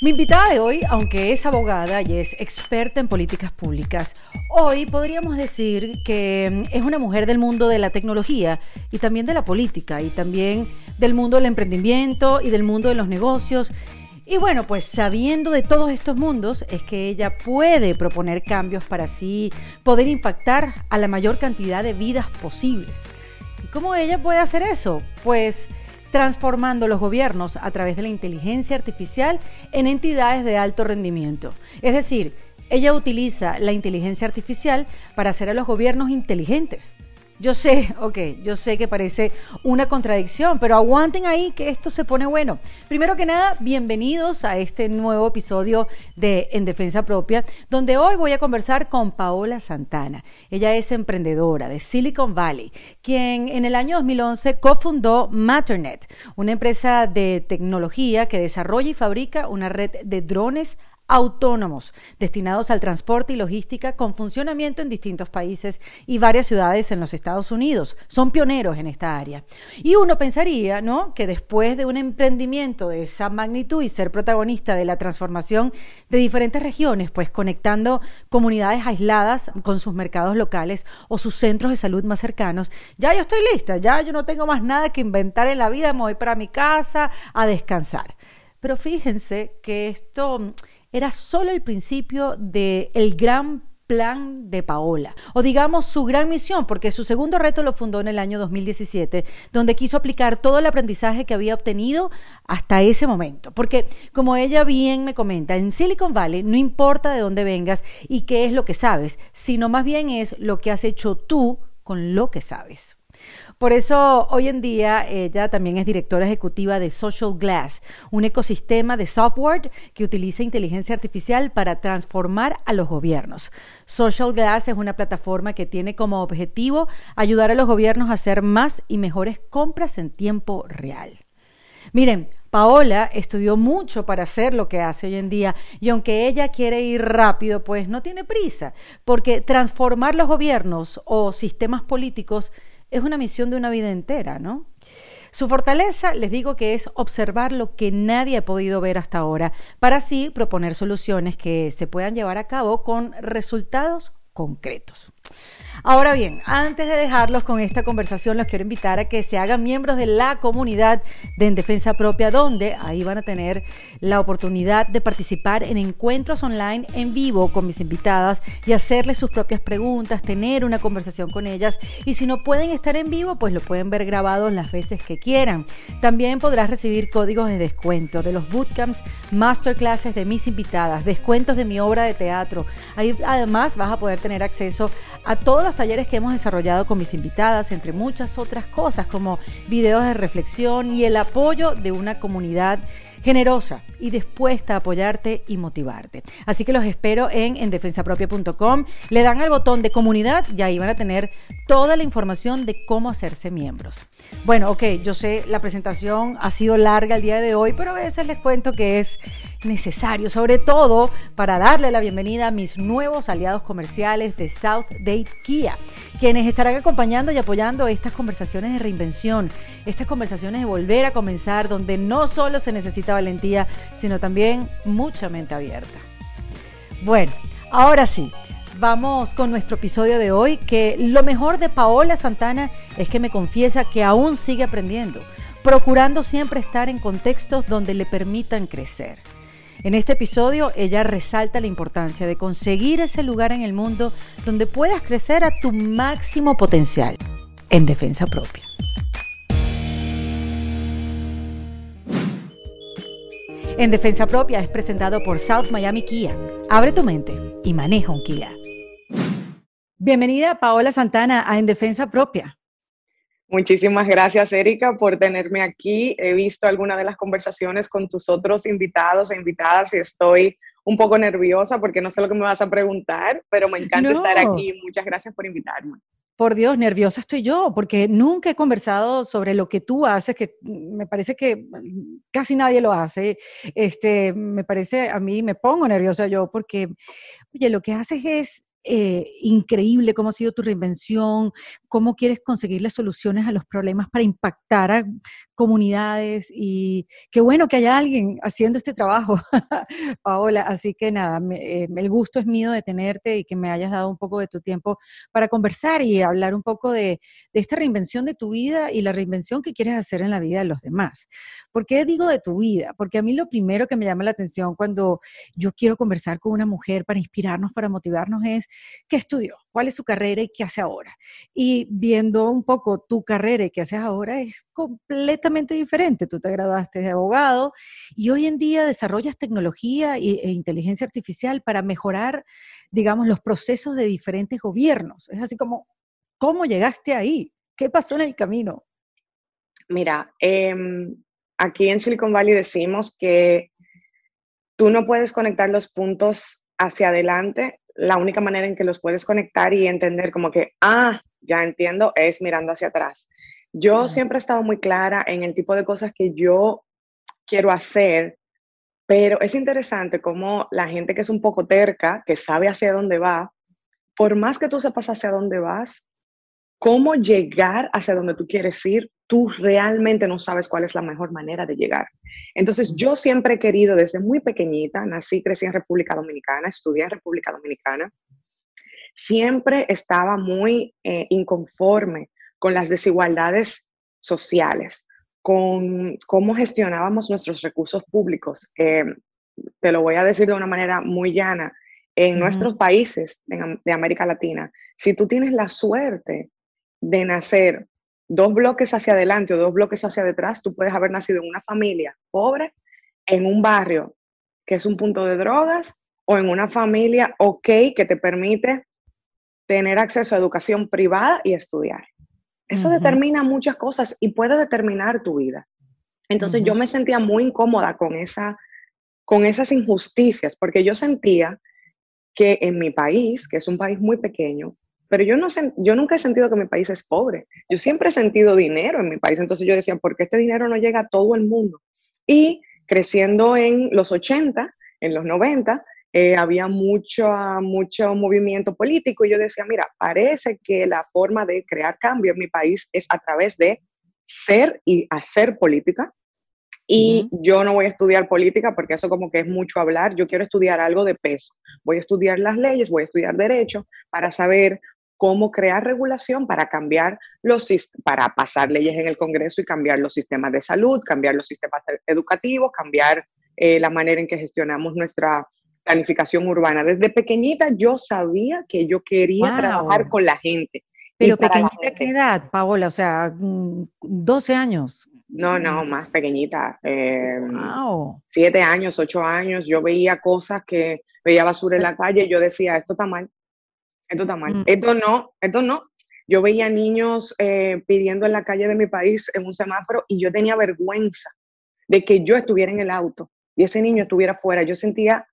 Mi invitada de hoy, aunque es abogada y es experta en políticas públicas, hoy podríamos decir que es una mujer del mundo de la tecnología y también de la política y también del mundo del emprendimiento y del mundo de los negocios. Y bueno, pues sabiendo de todos estos mundos es que ella puede proponer cambios para así poder impactar a la mayor cantidad de vidas posibles. ¿Y cómo ella puede hacer eso? Pues transformando los gobiernos a través de la inteligencia artificial en entidades de alto rendimiento. Es decir, ella utiliza la inteligencia artificial para hacer a los gobiernos inteligentes yo sé, ok, yo sé que parece una contradicción, pero aguanten ahí que esto se pone bueno. Primero que nada, bienvenidos a este nuevo episodio de En Defensa Propia, donde hoy voy a conversar con Paola Santana. Ella es emprendedora de Silicon Valley, quien en el año 2011 cofundó Matternet, una empresa de tecnología que desarrolla y fabrica una red de drones autónomos destinados al transporte y logística con funcionamiento en distintos países y varias ciudades en los Estados Unidos. Son pioneros en esta área. Y uno pensaría, ¿no?, que después de un emprendimiento de esa magnitud y ser protagonista de la transformación de diferentes regiones, pues conectando comunidades aisladas con sus mercados locales o sus centros de salud más cercanos, ya yo estoy lista, ya yo no tengo más nada que inventar en la vida, me voy para mi casa a descansar. Pero fíjense que esto era solo el principio del el gran plan de Paola, o digamos su gran misión, porque su segundo reto lo fundó en el año 2017, donde quiso aplicar todo el aprendizaje que había obtenido hasta ese momento. Porque, como ella bien me comenta, en Silicon Valley no importa de dónde vengas y qué es lo que sabes, sino más bien es lo que has hecho tú con lo que sabes. Por eso hoy en día ella también es directora ejecutiva de Social Glass, un ecosistema de software que utiliza inteligencia artificial para transformar a los gobiernos. Social Glass es una plataforma que tiene como objetivo ayudar a los gobiernos a hacer más y mejores compras en tiempo real. Miren, Paola estudió mucho para hacer lo que hace hoy en día y aunque ella quiere ir rápido, pues no tiene prisa, porque transformar los gobiernos o sistemas políticos es una misión de una vida entera, ¿no? Su fortaleza, les digo que es observar lo que nadie ha podido ver hasta ahora, para así proponer soluciones que se puedan llevar a cabo con resultados concretos. Ahora bien, antes de dejarlos con esta conversación, los quiero invitar a que se hagan miembros de la comunidad de En Defensa Propia, donde ahí van a tener la oportunidad de participar en encuentros online en vivo con mis invitadas y hacerles sus propias preguntas, tener una conversación con ellas. Y si no pueden estar en vivo, pues lo pueden ver grabado las veces que quieran. También podrás recibir códigos de descuento de los bootcamps, masterclasses de mis invitadas, descuentos de mi obra de teatro. Ahí además vas a poder tener acceso a todos los talleres que hemos desarrollado con mis invitadas, entre muchas otras cosas como videos de reflexión y el apoyo de una comunidad generosa y dispuesta a apoyarte y motivarte. Así que los espero en endefensapropia.com. Le dan al botón de comunidad y ahí van a tener toda la información de cómo hacerse miembros. Bueno, ok, yo sé, la presentación ha sido larga el día de hoy, pero a veces les cuento que es necesario, sobre todo para darle la bienvenida a mis nuevos aliados comerciales de South Date Kia, quienes estarán acompañando y apoyando estas conversaciones de reinvención, estas conversaciones de volver a comenzar, donde no solo se necesita valentía, sino también mucha mente abierta. Bueno, ahora sí. Vamos con nuestro episodio de hoy, que lo mejor de Paola Santana es que me confiesa que aún sigue aprendiendo, procurando siempre estar en contextos donde le permitan crecer. En este episodio ella resalta la importancia de conseguir ese lugar en el mundo donde puedas crecer a tu máximo potencial en defensa propia. En Defensa Propia es presentado por South Miami Kia. Abre tu mente y maneja un Kia. Bienvenida Paola Santana a En Defensa Propia. Muchísimas gracias, Erika, por tenerme aquí. He visto algunas de las conversaciones con tus otros invitados e invitadas y estoy un poco nerviosa porque no sé lo que me vas a preguntar, pero me encanta estar aquí. Muchas gracias por invitarme. Por Dios, nerviosa estoy yo, porque nunca he conversado sobre lo que tú haces, que me parece que casi nadie lo hace. Este, me parece, a mí me pongo nerviosa yo, porque, oye, lo que haces es eh, increíble cómo ha sido tu reinvención, cómo quieres conseguir las soluciones a los problemas para impactar a comunidades y qué bueno que haya alguien haciendo este trabajo, Paola. Así que nada, eh, el gusto es mío de tenerte y que me hayas dado un poco de tu tiempo para conversar y hablar un poco de, de esta reinvención de tu vida y la reinvención que quieres hacer en la vida de los demás. ¿Por qué digo de tu vida? Porque a mí lo primero que me llama la atención cuando yo quiero conversar con una mujer para inspirarnos, para motivarnos es qué estudió, cuál es su carrera y qué hace ahora. Y viendo un poco tu carrera y qué haces ahora es completamente diferente. Tú te graduaste de abogado y hoy en día desarrollas tecnología e, inteligencia artificial para mejorar, digamos, los procesos de diferentes gobiernos. Es así como, ¿cómo llegaste ahí? ¿Qué pasó en el camino? Mira, em, aquí en Silicon Valley decimos que tú no puedes conectar los puntos hacia adelante. La única manera en que los puedes conectar y entender como que, ah, ya entiendo, es mirando hacia atrás. Yo siempre he estado muy clara en el tipo de cosas que yo quiero hacer, pero es interesante cómo la gente que es un poco terca, que sabe hacia dónde va, por más que tú sepas hacia dónde vas, cómo llegar hacia donde tú quieres ir, tú realmente no sabes cuál es la mejor manera de llegar. Entonces, yo siempre he querido, desde muy pequeñita, nací, crecí en República Dominicana, estudié en República Dominicana, siempre estaba muy eh, inconforme con las desigualdades sociales, con cómo gestionábamos nuestros recursos públicos. Eh, te lo voy a decir de una manera muy llana. En nuestros países de América Latina, si tú tienes la suerte de nacer dos bloques hacia adelante o dos bloques hacia detrás, tú puedes haber nacido en una familia pobre, en un barrio que es un punto de drogas, o en una familia ok que te permite tener acceso a educación privada y estudiar. Eso determina muchas cosas y puede determinar tu vida. Entonces yo me sentía muy incómoda con, esa, con esas injusticias, porque yo sentía que en mi país, que es un país muy pequeño, pero yo, no, yo nunca he sentido que mi país es pobre. Yo siempre he sentido dinero en mi país. Entonces yo decía, ¿por qué este dinero no llega a todo el mundo? Y creciendo en los 80, en los 90, eh, había mucho, mucho movimiento político y yo decía, mira, parece que la forma de crear cambio en mi país es a través de ser y hacer política. Y yo no voy a estudiar política porque eso como que es mucho hablar, yo quiero estudiar algo de peso. Voy a estudiar las leyes, voy a estudiar derecho para saber cómo crear regulación para cambiar los para pasar leyes en el Congreso y cambiar los sistemas de salud, cambiar los sistemas educativos, cambiar eh, la manera en que gestionamos nuestra planificación urbana. Desde pequeñita yo sabía que yo quería trabajar con la gente. Pero pequeñita, ¿qué edad, Paola? O sea, 12 años. No, no, más pequeñita. Eh, Siete años, ocho años. Yo veía cosas que veía basura en la calle y yo decía, esto está mal, esto está mal, mm. esto no, esto no. Yo veía niños eh, pidiendo en la calle de mi país en un semáforo y yo tenía vergüenza de que yo estuviera en el auto y ese niño estuviera fuera. Yo sentía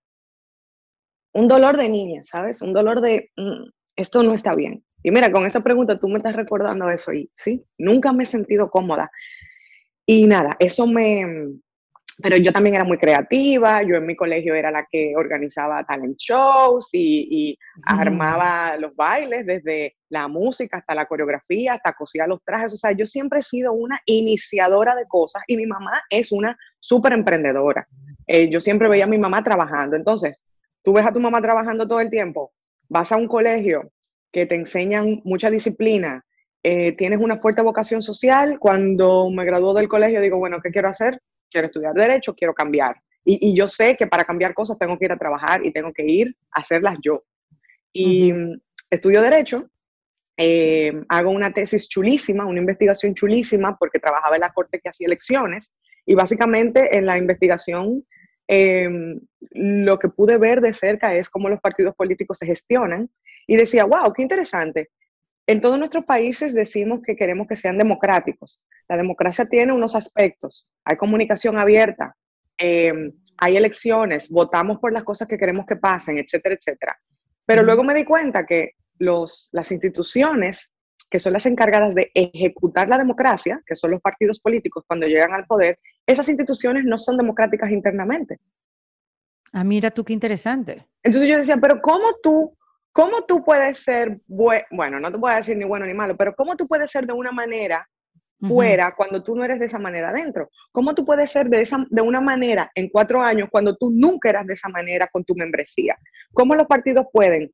un dolor de niña, ¿sabes? Un dolor de, mm, esto no está bien. Y mira, con esa pregunta tú me estás recordando eso y sí, nunca me he sentido cómoda. Y nada, eso me... Pero yo también era muy creativa, yo en mi colegio era la que organizaba talent shows y, armaba los bailes, desde la música hasta la coreografía, hasta cosía los trajes. O sea, yo siempre he sido una iniciadora de cosas y mi mamá es una súper emprendedora. Eh, yo siempre veía a mi mamá trabajando. Entonces, Tú ves a tu mamá trabajando todo el tiempo, vas a un colegio que te enseñan mucha disciplina, eh, tienes una fuerte vocación social. Cuando me graduó del colegio digo, bueno, ¿qué quiero hacer? Quiero estudiar derecho, quiero cambiar. Y, yo sé que para cambiar cosas tengo que ir a trabajar y tengo que ir a hacerlas yo. Y estudio derecho, eh, hago una tesis chulísima, una investigación chulísima, porque trabajaba en la corte que hacía elecciones. Y básicamente en la investigación Em, lo que pude ver de cerca es cómo los partidos políticos se gestionan y decía, wow, qué interesante. En todos nuestros países decimos que queremos que sean democráticos. La democracia tiene unos aspectos. Hay comunicación abierta, em, hay elecciones, votamos por las cosas que queremos que pasen, etcétera, etcétera. Pero luego me di cuenta que los, las instituciones que son las encargadas de ejecutar la democracia, que son los partidos políticos cuando llegan al poder, esas instituciones no son democráticas internamente. Ah, mira tú qué interesante. Entonces yo decía, pero ¿cómo tú, cómo tú puedes ser, bueno, no te voy a decir ni bueno ni malo, pero ¿cómo tú puedes ser de una manera fuera cuando tú no eres de esa manera adentro? ¿Cómo tú puedes ser de, esa, de una manera en cuatro años cuando tú nunca eras de esa manera con tu membresía? ¿Cómo los partidos pueden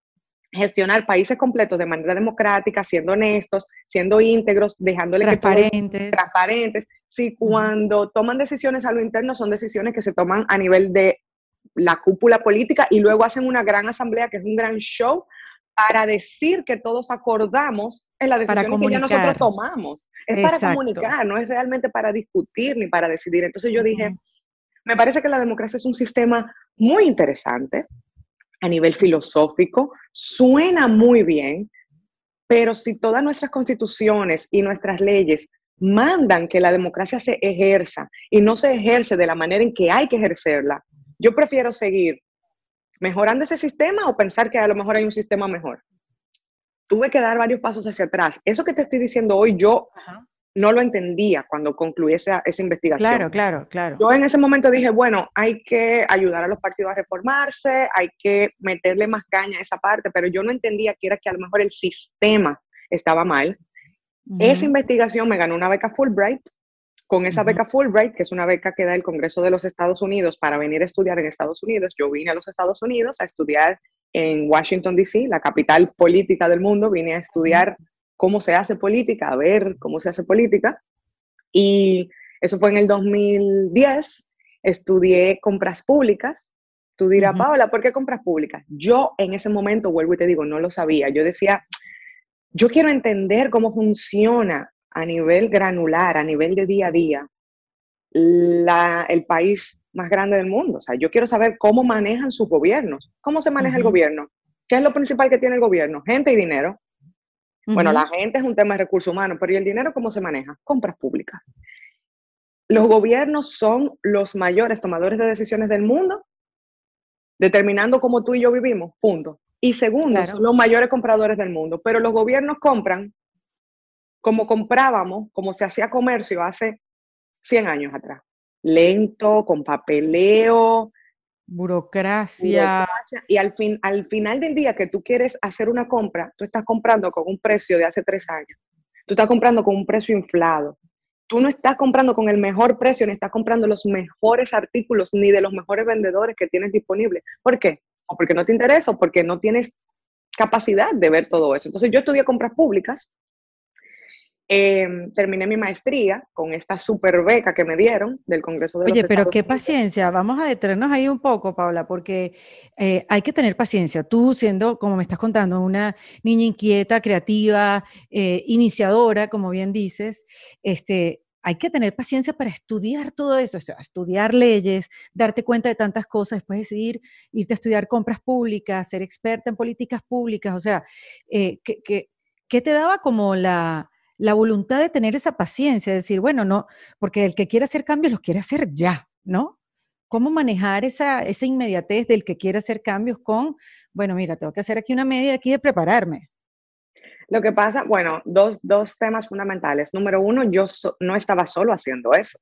gestionar países completos de manera democrática, siendo honestos, siendo íntegros, dejándole transparentes. Que transparentes. Si cuando toman decisiones a lo interno son decisiones que se toman a nivel de la cúpula política y luego hacen una gran asamblea que es un gran show para decir que todos acordamos en la decisión que ya nosotros tomamos. Es para comunicar, no es realmente para discutir ni para decidir. Entonces yo dije, me parece que la democracia es un sistema muy interesante, a nivel filosófico, suena muy bien, pero si todas nuestras constituciones y nuestras leyes mandan que la democracia se ejerza y no se ejerce de la manera en que hay que ejercerla, yo prefiero seguir mejorando ese sistema o pensar que a lo mejor hay un sistema mejor. Tuve que dar varios pasos hacia atrás. Eso que te estoy diciendo hoy, yo no lo entendía cuando concluí esa, esa, investigación. Claro, claro, claro. Yo en ese momento dije, bueno, hay que ayudar a los partidos a reformarse, hay que meterle más caña a esa parte, pero yo no entendía que era que a lo mejor el sistema estaba mal. Esa investigación me ganó una beca Fulbright. Con esa beca Fulbright, que es una beca que da el Congreso de los Estados Unidos para venir a estudiar en Estados Unidos, yo vine a los Estados Unidos a estudiar en Washington, D.C., la capital política del mundo, vine a estudiar cómo se hace política, a ver cómo se hace política. Y eso fue en el 2010. Estudié compras públicas. Tú dirás, Paola, ¿por qué compras públicas? Yo en ese momento, vuelvo y te digo, no lo sabía. Yo decía, yo quiero entender cómo funciona a nivel granular, a nivel de día a día, el país más grande del mundo. O sea, yo quiero saber cómo manejan sus gobiernos, cómo se maneja el gobierno, qué es lo principal que tiene el gobierno, gente y dinero. Bueno, la gente es un tema de recursos humanos, pero ¿y el dinero cómo se maneja? Compras públicas. Los gobiernos son los mayores tomadores de decisiones del mundo, determinando cómo tú y yo vivimos, punto. Y segundo, son los mayores compradores del mundo, pero los gobiernos compran como comprábamos, como se hacía comercio hace 100 años atrás. Lento, con papeleo, Burocracia. Y al, fin, al final del día que tú quieres hacer una compra, tú estás comprando con un precio de hace tres años. Tú estás comprando con un precio inflado. Tú no estás comprando con el mejor precio, ni estás comprando los mejores artículos, ni de los mejores vendedores que tienes disponibles. ¿Por qué? O porque no te interesa, o porque no tienes capacidad de ver todo eso. Entonces yo estudié compras públicas Em, terminé mi maestría con esta super beca que me dieron del Congreso de Oye, pero qué paciencia. Vamos a detenernos ahí un poco, Paula, porque eh, hay que tener paciencia. Tú siendo, como me estás contando, una niña inquieta, creativa, eh, iniciadora, como bien dices, este, hay que tener paciencia para estudiar todo eso, estudiar leyes, darte cuenta de tantas cosas, después decidir irte a estudiar compras públicas, ser experta en políticas públicas, o sea, eh, ¿qué te daba como la la voluntad de tener esa paciencia, de decir, bueno, no, porque el que quiere hacer cambios los quiere hacer ya, ¿no? ¿Cómo manejar esa, esa inmediatez del que quiere hacer cambios con, bueno, mira, tengo que hacer aquí una media aquí de prepararme? Lo que pasa, bueno, dos, dos temas fundamentales. Número uno, yo no estaba solo haciendo eso.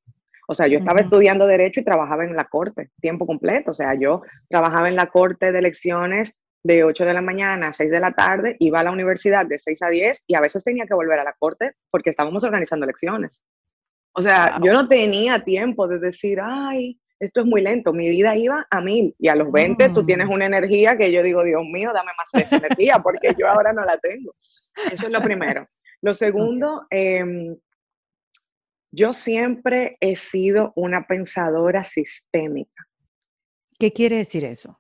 O sea, yo estaba estudiando derecho y trabajaba en la corte, tiempo completo. O sea, yo trabajaba en la corte de elecciones de 8 de la mañana a 6 de la tarde, iba a la universidad de 6 a 10 y a veces tenía que volver a la corte porque estábamos organizando elecciones. O sea, yo no tenía tiempo de decir, ay, esto es muy lento, mi vida iba a mil y a los 20 tú tienes mm. una energía que yo digo, Dios mío, dame más de esa energía porque yo ahora no la tengo. Eso es lo primero. Lo segundo, em, yo siempre he sido una pensadora sistémica. ¿Qué quiere decir eso?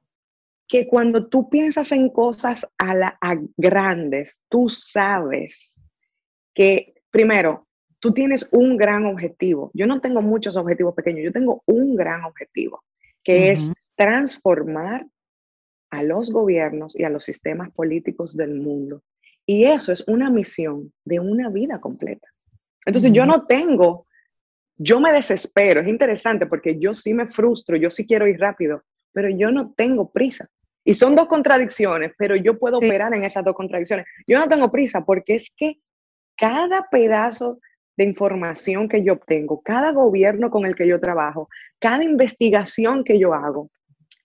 Que cuando tú piensas en cosas a, la, grandes, tú sabes que, primero, tú tienes un gran objetivo. Yo no tengo muchos objetivos pequeños, yo tengo un gran objetivo, que es transformar a los gobiernos y a los sistemas políticos del mundo. Y eso es una misión de una vida completa. Entonces yo no tengo, yo me desespero, es interesante porque yo sí me frustro, yo sí quiero ir rápido, pero yo no tengo prisa. Y son dos contradicciones, pero yo puedo operar en esas dos contradicciones. Yo no tengo prisa porque es que cada pedazo de información que yo obtengo, cada gobierno con el que yo trabajo, cada investigación que yo hago,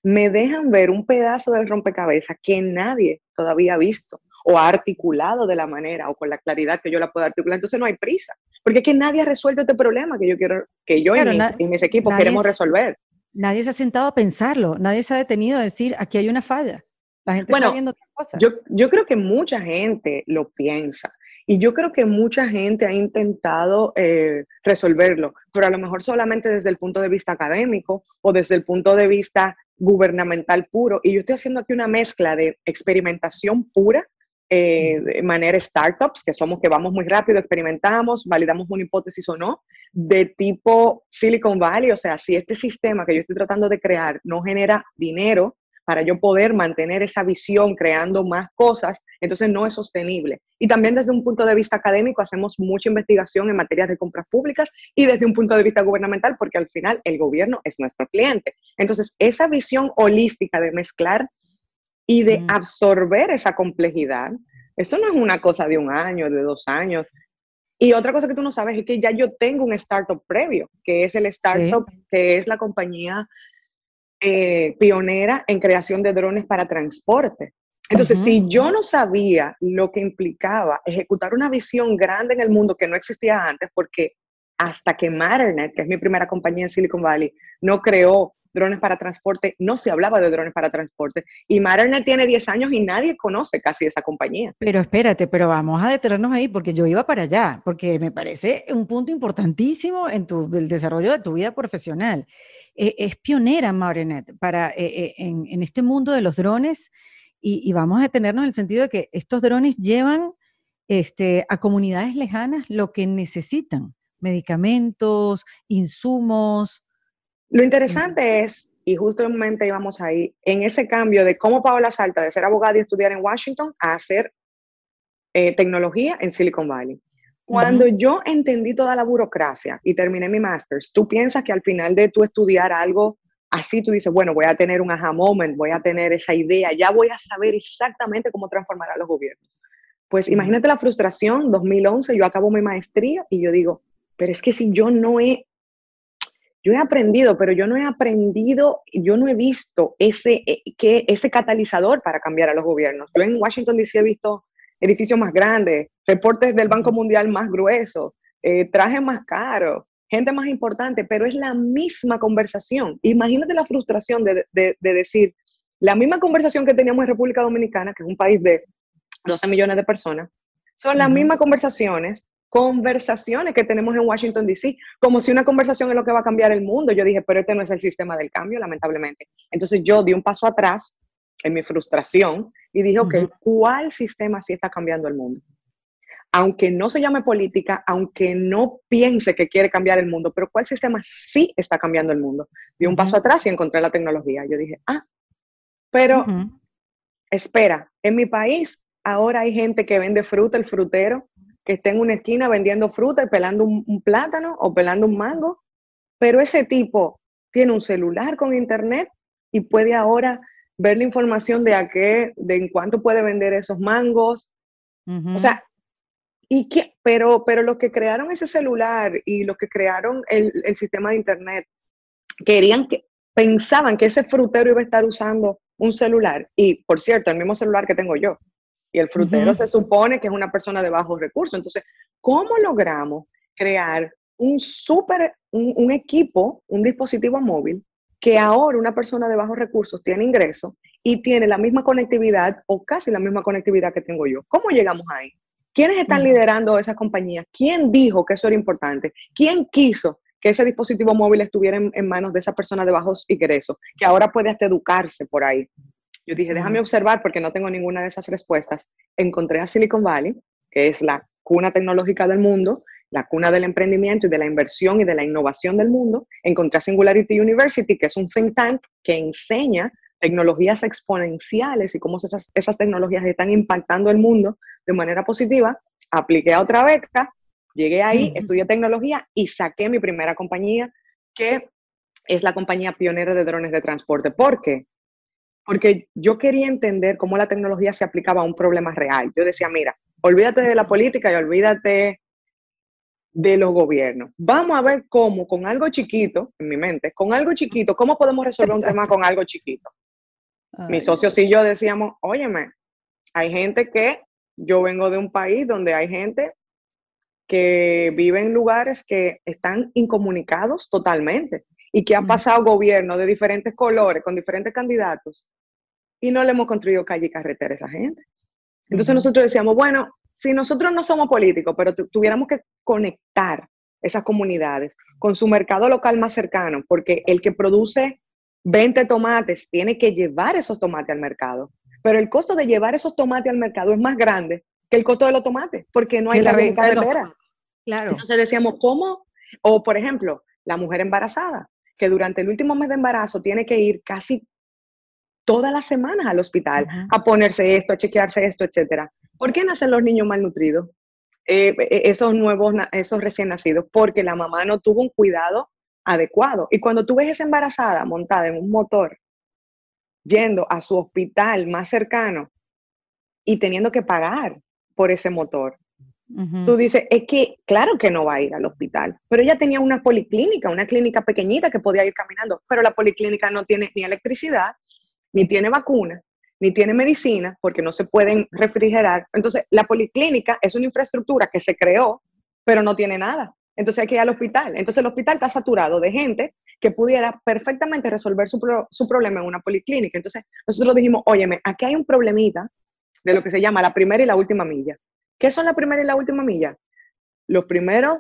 me dejan ver un pedazo del rompecabezas que nadie todavía ha visto o ha articulado de la manera o con la claridad que yo la puedo articular. Entonces no hay prisa, porque es que nadie ha resuelto este problema que yo quiero, que yo y, mis, equipos queremos resolver. Nadie se ha sentado a pensarlo, nadie se ha detenido a decir, aquí hay una falla. La gente está viendo otra cosa. Yo, yo creo que mucha gente lo piensa. Y yo creo que mucha gente ha intentado eh, resolverlo, pero a lo mejor solamente desde el punto de vista académico o desde el punto de vista gubernamental puro. Y yo estoy haciendo aquí una mezcla de experimentación pura, eh, de manera startups, que somos que vamos muy rápido, experimentamos, validamos una hipótesis o no, de tipo Silicon Valley, o sea, si este sistema que yo estoy tratando de crear no genera dinero para yo poder mantener esa visión creando más cosas, entonces no es sostenible. Y también desde un punto de vista académico hacemos mucha investigación en materias de compras públicas y desde un punto de vista gubernamental, porque al final el gobierno es nuestro cliente. Entonces, esa visión holística de mezclar y de absorber esa complejidad, eso no es una cosa de un año, de dos años. Y otra cosa que tú no sabes es que ya yo tengo un startup previo, que es el startup, que es la compañía eh, pionera en creación de drones para transporte. Entonces, si yo no sabía lo que implicaba ejecutar una visión grande en el mundo que no existía antes, porque hasta que Matternet, que es mi primera compañía en Silicon Valley, no creó drones para transporte, no se hablaba de drones para transporte. Y Matternet tiene 10 años y nadie conoce casi esa compañía. Pero espérate, pero vamos a detenernos ahí porque yo iba para allá, porque me parece un punto importantísimo en tu, el desarrollo de tu vida profesional. Eh, es pionera Marinet para, eh, en, este mundo de los drones y, vamos a detenernos en el sentido de que estos drones llevan este, a comunidades lejanas lo que necesitan, medicamentos, insumos. Lo interesante es, y justamente íbamos ahí, en ese cambio de cómo Paola salta de ser abogada y estudiar en Washington a hacer tecnología en Silicon Valley. Cuando yo entendí toda la burocracia y terminé mi master's, tú piensas que al final de tú estudiar algo así, tú dices, bueno, voy a tener un aha moment, voy a tener esa idea, ya voy a saber exactamente cómo transformar a los gobiernos. Pues imagínate la frustración, 2011, yo acabo mi maestría y yo digo, pero es que si yo no he, yo he aprendido, pero yo no he aprendido, yo no he visto ese, eh, que, ese catalizador para cambiar a los gobiernos. Yo en Washington DC he visto edificios más grandes, reportes del Banco Mundial más gruesos, eh, trajes más caros, gente más importante, pero es la misma conversación. Imagínate la frustración de, decir, la misma conversación que teníamos en República Dominicana, que es un país de 12 millones de personas, son las mismas conversaciones, conversaciones que tenemos en Washington, D.C., como si una conversación es lo que va a cambiar el mundo. Yo dije, pero este no es el sistema del cambio, lamentablemente. Entonces yo di un paso atrás en mi frustración y dije, ok, ¿cuál sistema sí está cambiando el mundo? Aunque no se llame política, aunque no piense que quiere cambiar el mundo, pero ¿cuál sistema sí está cambiando el mundo? Di un paso atrás y encontré la tecnología. Yo dije, ah, pero espera, en mi país ahora hay gente que vende fruta, el frutero, que está en una esquina vendiendo fruta y pelando un plátano o pelando un mango, pero ese tipo tiene un celular con internet y puede ahora ver la información de a qué, de en cuánto puede vender esos mangos. O sea, y qué, pero, pero los que crearon ese celular y los que crearon el, el, sistema de internet querían que, pensaban que ese frutero iba a estar usando un celular. Y por cierto, el mismo celular que tengo yo. Y el frutero se supone que es una persona de bajos recursos. Entonces, ¿cómo logramos crear un súper, un, un equipo, un dispositivo móvil que ahora una persona de bajos recursos tiene ingreso y tiene la misma conectividad o casi la misma conectividad que tengo yo. ¿Cómo llegamos ahí? ¿Quiénes están liderando esa compañía? ¿Quién dijo que eso era importante? ¿Quién quiso que ese dispositivo móvil estuviera en, manos de esa persona de bajos ingresos, que ahora puede hasta educarse por ahí? Yo dije, déjame observar porque no tengo ninguna de esas respuestas. Encontré a Silicon Valley, que es la cuna tecnológica del mundo, la cuna del emprendimiento y de la inversión y de la innovación del mundo, encontré a Singularity University, que es un think tank que enseña tecnologías exponenciales y cómo esas, esas tecnologías están impactando el mundo de manera positiva. Apliqué a otra beca, llegué ahí, estudié tecnología y saqué mi primera compañía, que es la compañía pionera de drones de transporte. ¿Por qué? Porque yo quería entender cómo la tecnología se aplicaba a un problema real. Yo decía, mira, olvídate de la política y olvídate de los gobiernos. Vamos a ver cómo, con algo chiquito, en mi mente, con algo chiquito, cómo podemos resolver un tema con algo chiquito. Mis socios y yo decíamos, óyeme, hay gente que yo vengo de un país donde hay gente que vive en lugares que están incomunicados totalmente y que ha pasado gobierno de diferentes colores, con diferentes candidatos, y no le hemos construido calle y carretera a esa gente. Entonces nosotros decíamos, bueno, si nosotros no somos políticos, pero tuviéramos que conectar esas comunidades con su mercado local más cercano, porque el que produce 20 tomates tiene que llevar esos tomates al mercado, pero el costo de llevar esos tomates al mercado es más grande que el costo de los tomates, porque no hay la carretera. Claro. Entonces decíamos, ¿cómo? O por ejemplo, la mujer embarazada, que durante el último mes de embarazo tiene que ir casi todas las semanas al hospital a ponerse esto, a chequearse esto, etcétera. ¿Por qué nacen los niños malnutridos? Eh, eh, esos nuevos, esos recién nacidos, porque la mamá no tuvo un cuidado adecuado. Y cuando tú ves esa embarazada montada en un motor, yendo a su hospital más cercano y teniendo que pagar por ese motor, tú dices, es que claro que no va a ir al hospital, pero ella tenía una policlínica, una clínica pequeñita que podía ir caminando, pero la policlínica no tiene ni electricidad, ni tiene vacuna, ni tiene medicina, porque no se pueden refrigerar. Entonces, la policlínica es una infraestructura que se creó, pero no tiene nada. Entonces hay que ir al hospital. Entonces el hospital está saturado de gente que pudiera perfectamente resolver su, su problema en una policlínica. Entonces nosotros dijimos, óyeme, aquí hay un problemita de lo que se llama la primera y la última milla. ¿Qué son la primera y la última milla? Los primeros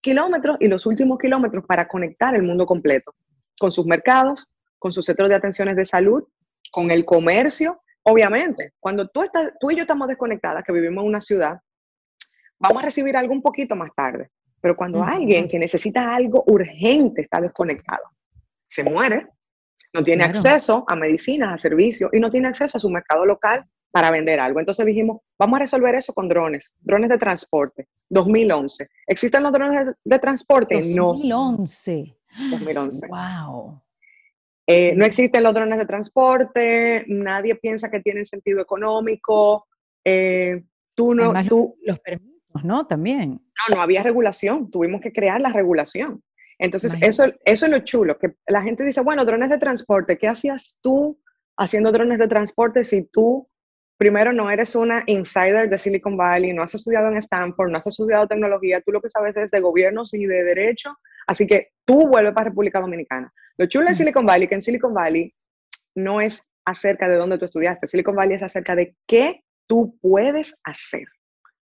kilómetros y los últimos kilómetros para conectar el mundo completo, con sus mercados, con sus centros de atenciones de salud, con el comercio. Obviamente, cuando tú, estás, tú y yo estamos desconectadas, que vivimos en una ciudad, vamos a recibir algo un poquito más tarde. Pero cuando alguien que necesita algo urgente está desconectado, se muere, no tiene acceso a medicinas, a servicios y no tiene acceso a su mercado local para vender algo. Entonces dijimos, vamos a resolver eso con drones, drones de transporte. 2011. ¿Existen los drones de, transporte? 2011. No. 2011. Wow. Eh, no existen los drones de transporte, nadie piensa que tienen sentido económico. Eh, tú no, tú, los permisos, ¿no? También. No, no había regulación, tuvimos que crear la regulación. Entonces, eso, eso es lo chulo, que la gente dice, bueno, drones de transporte, ¿qué hacías tú haciendo drones de transporte si tú, primero, no eres una insider de Silicon Valley, no has estudiado en Stanford, no has estudiado tecnología, tú lo que sabes es de gobiernos y de derecho, así que tú vuelves para República Dominicana. Lo chulo de Silicon Valley, que en Silicon Valley no es acerca de dónde tú estudiaste, Silicon Valley es acerca de qué tú puedes hacer.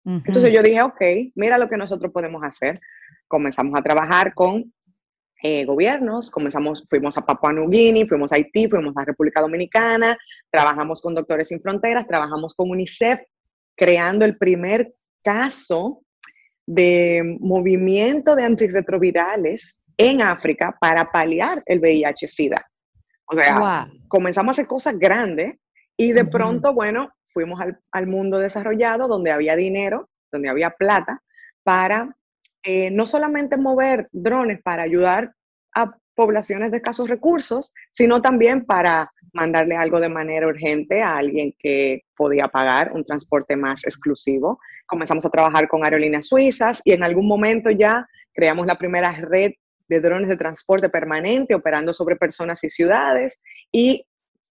Entonces yo dije, ok, mira lo que nosotros podemos hacer. Comenzamos a trabajar con eh, gobiernos, comenzamos, fuimos a Papua New Guinea, fuimos a Haití, fuimos a República Dominicana, trabajamos con Doctores Sin Fronteras, trabajamos con UNICEF, creando el primer caso de movimiento de antirretrovirales en África para paliar el VIH-Sida. O sea, comenzamos a hacer cosas grandes y de pronto, bueno, fuimos al, mundo desarrollado donde había dinero, donde había plata, para eh, no solamente mover drones para ayudar a poblaciones de escasos recursos, sino también para mandarle algo de manera urgente a alguien que podía pagar un transporte más exclusivo. Comenzamos a trabajar con aerolíneas suizas y en algún momento ya creamos la primera red de drones de transporte permanente operando sobre personas y ciudades y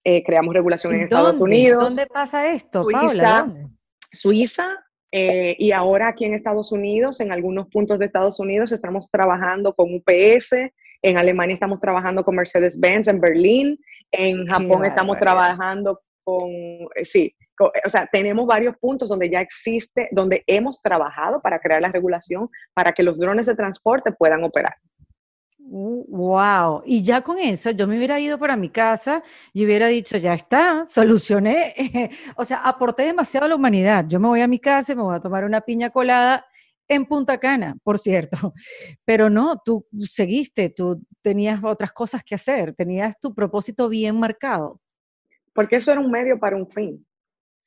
eh, creamos regulación en, Estados Unidos. ¿Dónde pasa esto, Suiza, Suiza eh, y ahora aquí en Estados Unidos, en algunos puntos de Estados Unidos, estamos trabajando con UPS, en Alemania estamos trabajando con Mercedes-Benz, en Berlín, en Japón estamos trabajando con, eh, sí, o sea, tenemos varios puntos donde ya existe, donde hemos trabajado para crear la regulación para que los drones de transporte puedan operar. Wow, y ya con eso yo me hubiera ido para mi casa y hubiera dicho, ya está, solucioné, o sea, aporté demasiado a la humanidad. Yo me voy a mi casa, me voy a tomar una piña colada en Punta Cana, por cierto, pero no, tú seguiste, tú tenías otras cosas que hacer, tenías tu propósito bien marcado. Porque eso era un medio para un fin.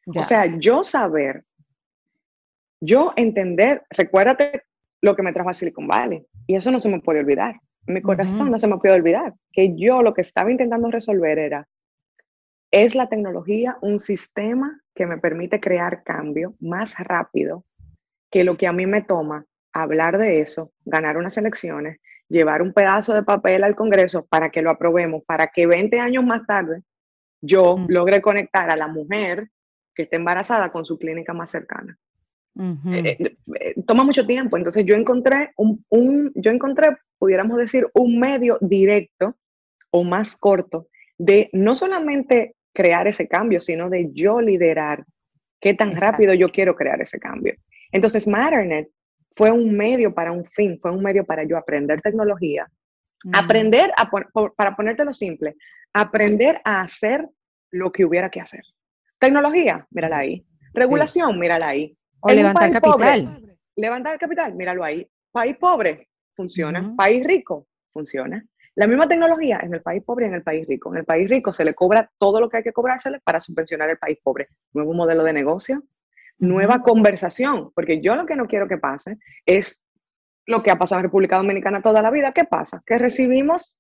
O sea, yo saber, yo entender, recuérdate lo que me trajo a Silicon Valley, y eso no se me puede olvidar mi corazón no se me puede olvidar, que yo lo que estaba intentando resolver era, ¿es la tecnología un sistema que me permite crear cambio más rápido que lo que a mí me toma hablar de eso, ganar unas elecciones, llevar un pedazo de papel al Congreso para que lo aprobemos, para que 20 años más tarde yo logre conectar a la mujer que esté embarazada con su clínica más cercana. Eh, eh, eh, toma mucho tiempo, entonces yo encontré un, un, yo encontré, pudiéramos decir, un medio directo o más corto de no solamente crear ese cambio, sino de yo liderar qué tan rápido yo quiero crear ese cambio. Entonces, Matternet fue un medio para un fin, fue un medio para yo aprender tecnología, aprender, a, para ponértelo simple, aprender a hacer lo que hubiera que hacer. Tecnología, mírala ahí. Regulación, mírala ahí. O levantar capital. levantar capital, míralo ahí. País pobre, funciona. País rico, funciona. La misma tecnología en el país pobre y en el país rico. En el país rico se le cobra todo lo que hay que cobrársele para subvencionar el país pobre. Nuevo modelo de negocio, nueva conversación, porque yo lo que no quiero que pase es lo que ha pasado en República Dominicana toda la vida. ¿Qué pasa? Que recibimos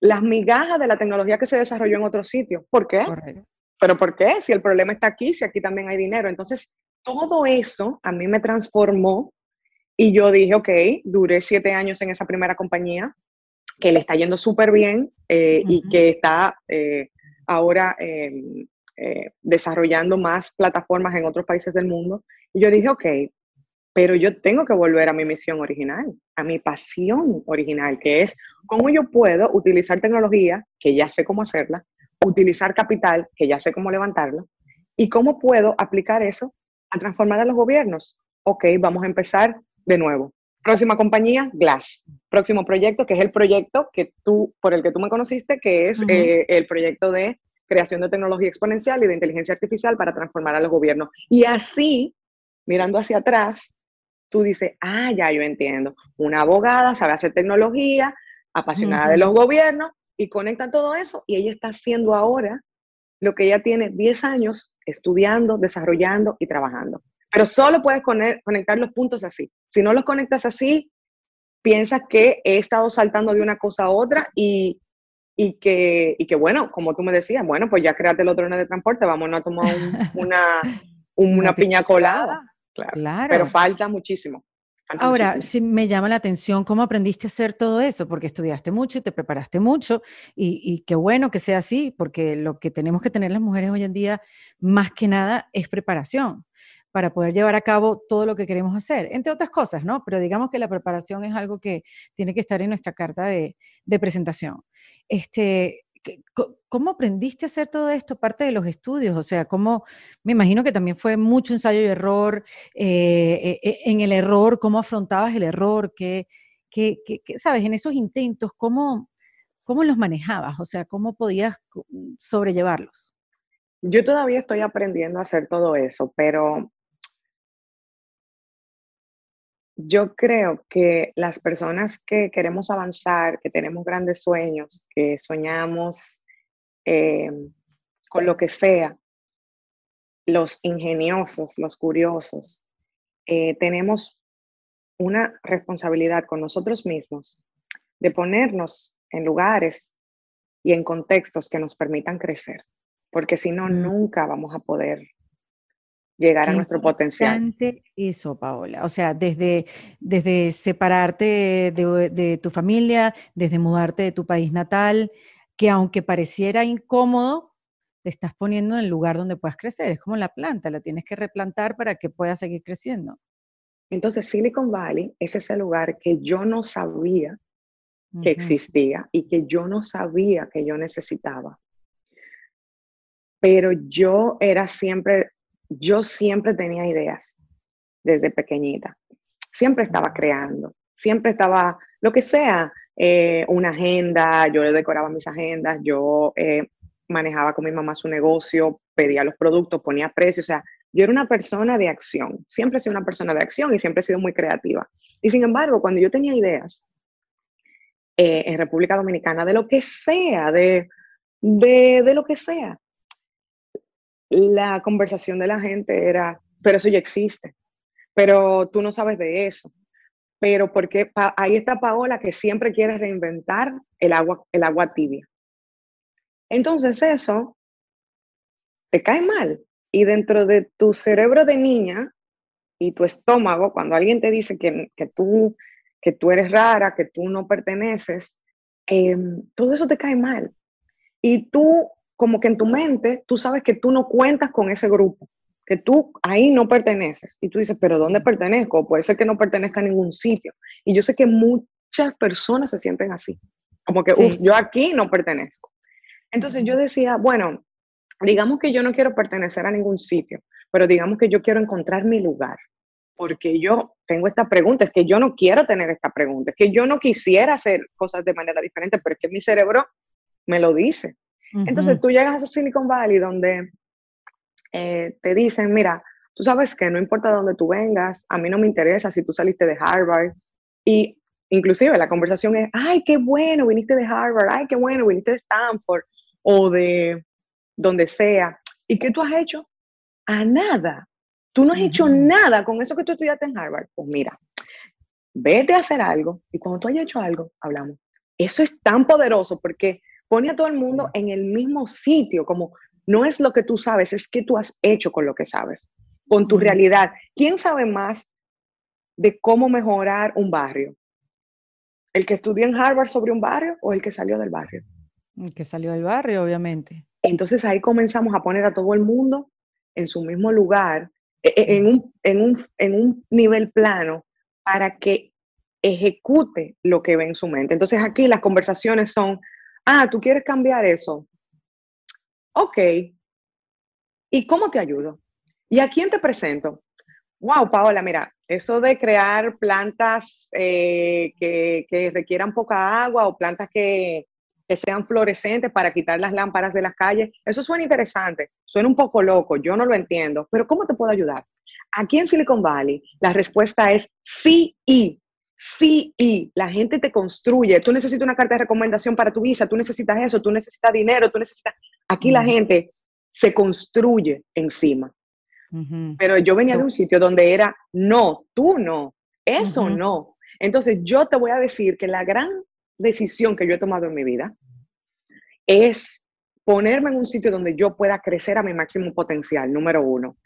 las migajas de la tecnología que se desarrolló en otros sitios. ¿Por qué? ¿Pero por qué? Si el problema está aquí, si aquí también hay dinero. Entonces, todo eso a mí me transformó y yo dije, ok, duré siete años en esa primera compañía, que le está yendo súper bien eh, y que está eh, ahora em, eh, desarrollando más plataformas en otros países del mundo. Y yo dije, ok, pero yo tengo que volver a mi misión original, a mi pasión original, que es cómo yo puedo utilizar tecnología, que ya sé cómo hacerla, utilizar capital, que ya sé cómo levantarlo, y cómo puedo aplicar eso a transformar a los gobiernos. Ok, vamos a empezar de nuevo. Próxima compañía, Glass. Próximo proyecto, que es el proyecto que tú, por el que tú me conociste, que es eh, el proyecto de creación de tecnología exponencial y de inteligencia artificial para transformar a los gobiernos. Y así, mirando hacia atrás, tú dices, ah, ya yo entiendo. Una abogada sabe hacer tecnología, apasionada de los gobiernos, y conecta todo eso, y ella está haciendo ahora lo que ella tiene 10 años estudiando, desarrollando y trabajando. Pero solo puedes conectar los puntos así. Si no los conectas así, piensas que he estado saltando de una cosa a otra y, y, que, y que, bueno, como tú me decías, bueno, pues ya créate el otro de transporte, vamos a tomar una, una, piña colada. Claro. Pero falta muchísimo. Ahora, sí me llama la atención cómo aprendiste a hacer todo eso, porque estudiaste mucho y te preparaste mucho, y, y, qué bueno que sea así, porque lo que tenemos que tener las mujeres hoy en día, más que nada, es preparación para poder llevar a cabo todo lo que queremos hacer, entre otras cosas, ¿no? Pero digamos que la preparación es algo que tiene que estar en nuestra carta de, de presentación. Este, ¿Cómo aprendiste a hacer todo esto parte de los estudios? O sea, ¿cómo, me imagino que también fue mucho ensayo y error, eh, eh, en el error, cómo afrontabas el error, ¿Qué, qué, sabes, en esos intentos, ¿cómo, ¿cómo los manejabas? O sea, ¿cómo podías sobrellevarlos? Yo todavía estoy aprendiendo a hacer todo eso, pero yo creo que las personas que queremos avanzar, que tenemos grandes sueños, que soñamos eh, con lo que sea, los ingeniosos, los curiosos, eh, tenemos una responsabilidad con nosotros mismos de ponernos en lugares y en contextos que nos permitan crecer, porque si no, nunca vamos a poder llegar a nuestro potencial. Eso, Paola. O sea, desde, desde separarte de, tu familia, desde mudarte de tu país natal, que aunque pareciera incómodo, te estás poniendo en el lugar donde puedas crecer. Es como la planta, la tienes que replantar para que pueda seguir creciendo. Entonces, Silicon Valley es ese lugar que yo no sabía que existía y que yo no sabía que yo necesitaba. Pero yo era siempre yo siempre tenía ideas desde pequeñita. Siempre estaba creando, siempre estaba, lo que sea, eh, una agenda, yo le decoraba mis agendas, yo eh, manejaba con mi mamá su negocio, pedía los productos, ponía precios, o sea, yo era una persona de acción, siempre he sido una persona de acción y siempre he sido muy creativa. Y sin embargo, cuando yo tenía ideas eh, en República Dominicana, de lo que sea, de, de, de lo que sea, la conversación de la gente era, pero eso ya existe, pero tú no sabes de eso. Pero porque ahí está Paola que siempre quiere reinventar el agua, el agua tibia. Entonces eso te cae mal. Y dentro de tu cerebro de niña y tu estómago, cuando alguien te dice que, tú, que tú eres rara, que tú no perteneces, em, todo eso te cae mal. Y tú como que en tu mente tú sabes que tú no cuentas con ese grupo, que tú ahí no perteneces. Y tú dices, pero ¿dónde pertenezco? Puede ser que no pertenezca a ningún sitio. Y yo sé que muchas personas se sienten así, como que, yo aquí no pertenezco. Entonces yo decía, bueno, digamos que yo no quiero pertenecer a ningún sitio, pero digamos que yo quiero encontrar mi lugar, porque yo tengo esta pregunta, es que yo no quiero tener esta pregunta, es que yo no quisiera hacer cosas de manera diferente, pero es que mi cerebro me lo dice. Entonces tú llegas a Silicon Valley donde eh, te dicen, mira, tú sabes que no importa dónde tú vengas, a mí no me interesa si tú saliste de Harvard. Y inclusive la conversación es, ay, qué bueno, viniste de Harvard, ay, qué bueno, viniste de Stanford o de donde sea. ¿Y qué tú has hecho? A nada. Tú no has hecho nada con eso que tú estudiaste en Harvard. Pues mira, vete a hacer algo y cuando tú hayas hecho algo, hablamos. Eso es tan poderoso porque pone a todo el mundo en el mismo sitio, como no es lo que tú sabes, es qué tú has hecho con lo que sabes, con tu realidad. ¿Quién sabe más de cómo mejorar un barrio? ¿El que estudió en Harvard sobre un barrio o el que salió del barrio? El que salió del barrio, obviamente. Entonces ahí comenzamos a poner a todo el mundo en su mismo lugar, e, e, en un, en un, en un nivel plano, para que ejecute lo que ve en su mente. Entonces aquí las conversaciones son, Ah, ¿tú quieres cambiar eso? Ok. ¿Y cómo te ayudo? ¿Y a quién te presento? Wow, Paola, mira, eso de crear plantas eh, que, requieran poca agua o plantas que, que, sean fluorescentes para quitar las lámparas de las calles, eso suena interesante, suena un poco loco, yo no lo entiendo, pero ¿cómo te puedo ayudar? Aquí en Silicon Valley, la respuesta es sí y sí y la gente te construye. Tú necesitas una carta de recomendación para tu visa, tú necesitas eso, tú necesitas dinero, tú necesitas... Aquí la gente se construye encima. Pero yo venía de un sitio donde era, no, tú no, eso no. Entonces yo te voy a decir que la gran decisión que yo he tomado en mi vida es ponerme en un sitio donde yo pueda crecer a mi máximo potencial, número uno.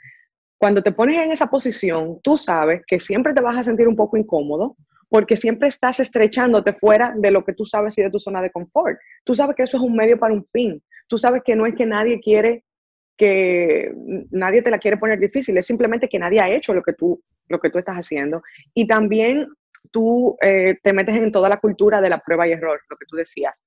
Cuando te pones en esa posición, tú sabes que siempre te vas a sentir un poco incómodo, porque siempre estás estrechándote fuera de lo que tú sabes y de tu zona de confort. Tú sabes que eso es un medio para un fin. Tú sabes que no es que nadie quiere que nadie te la quiere poner difícil, es simplemente que nadie ha hecho lo que tú, lo que tú estás haciendo. Y también tú eh, te metes en toda la cultura de la prueba y error, lo que tú decías.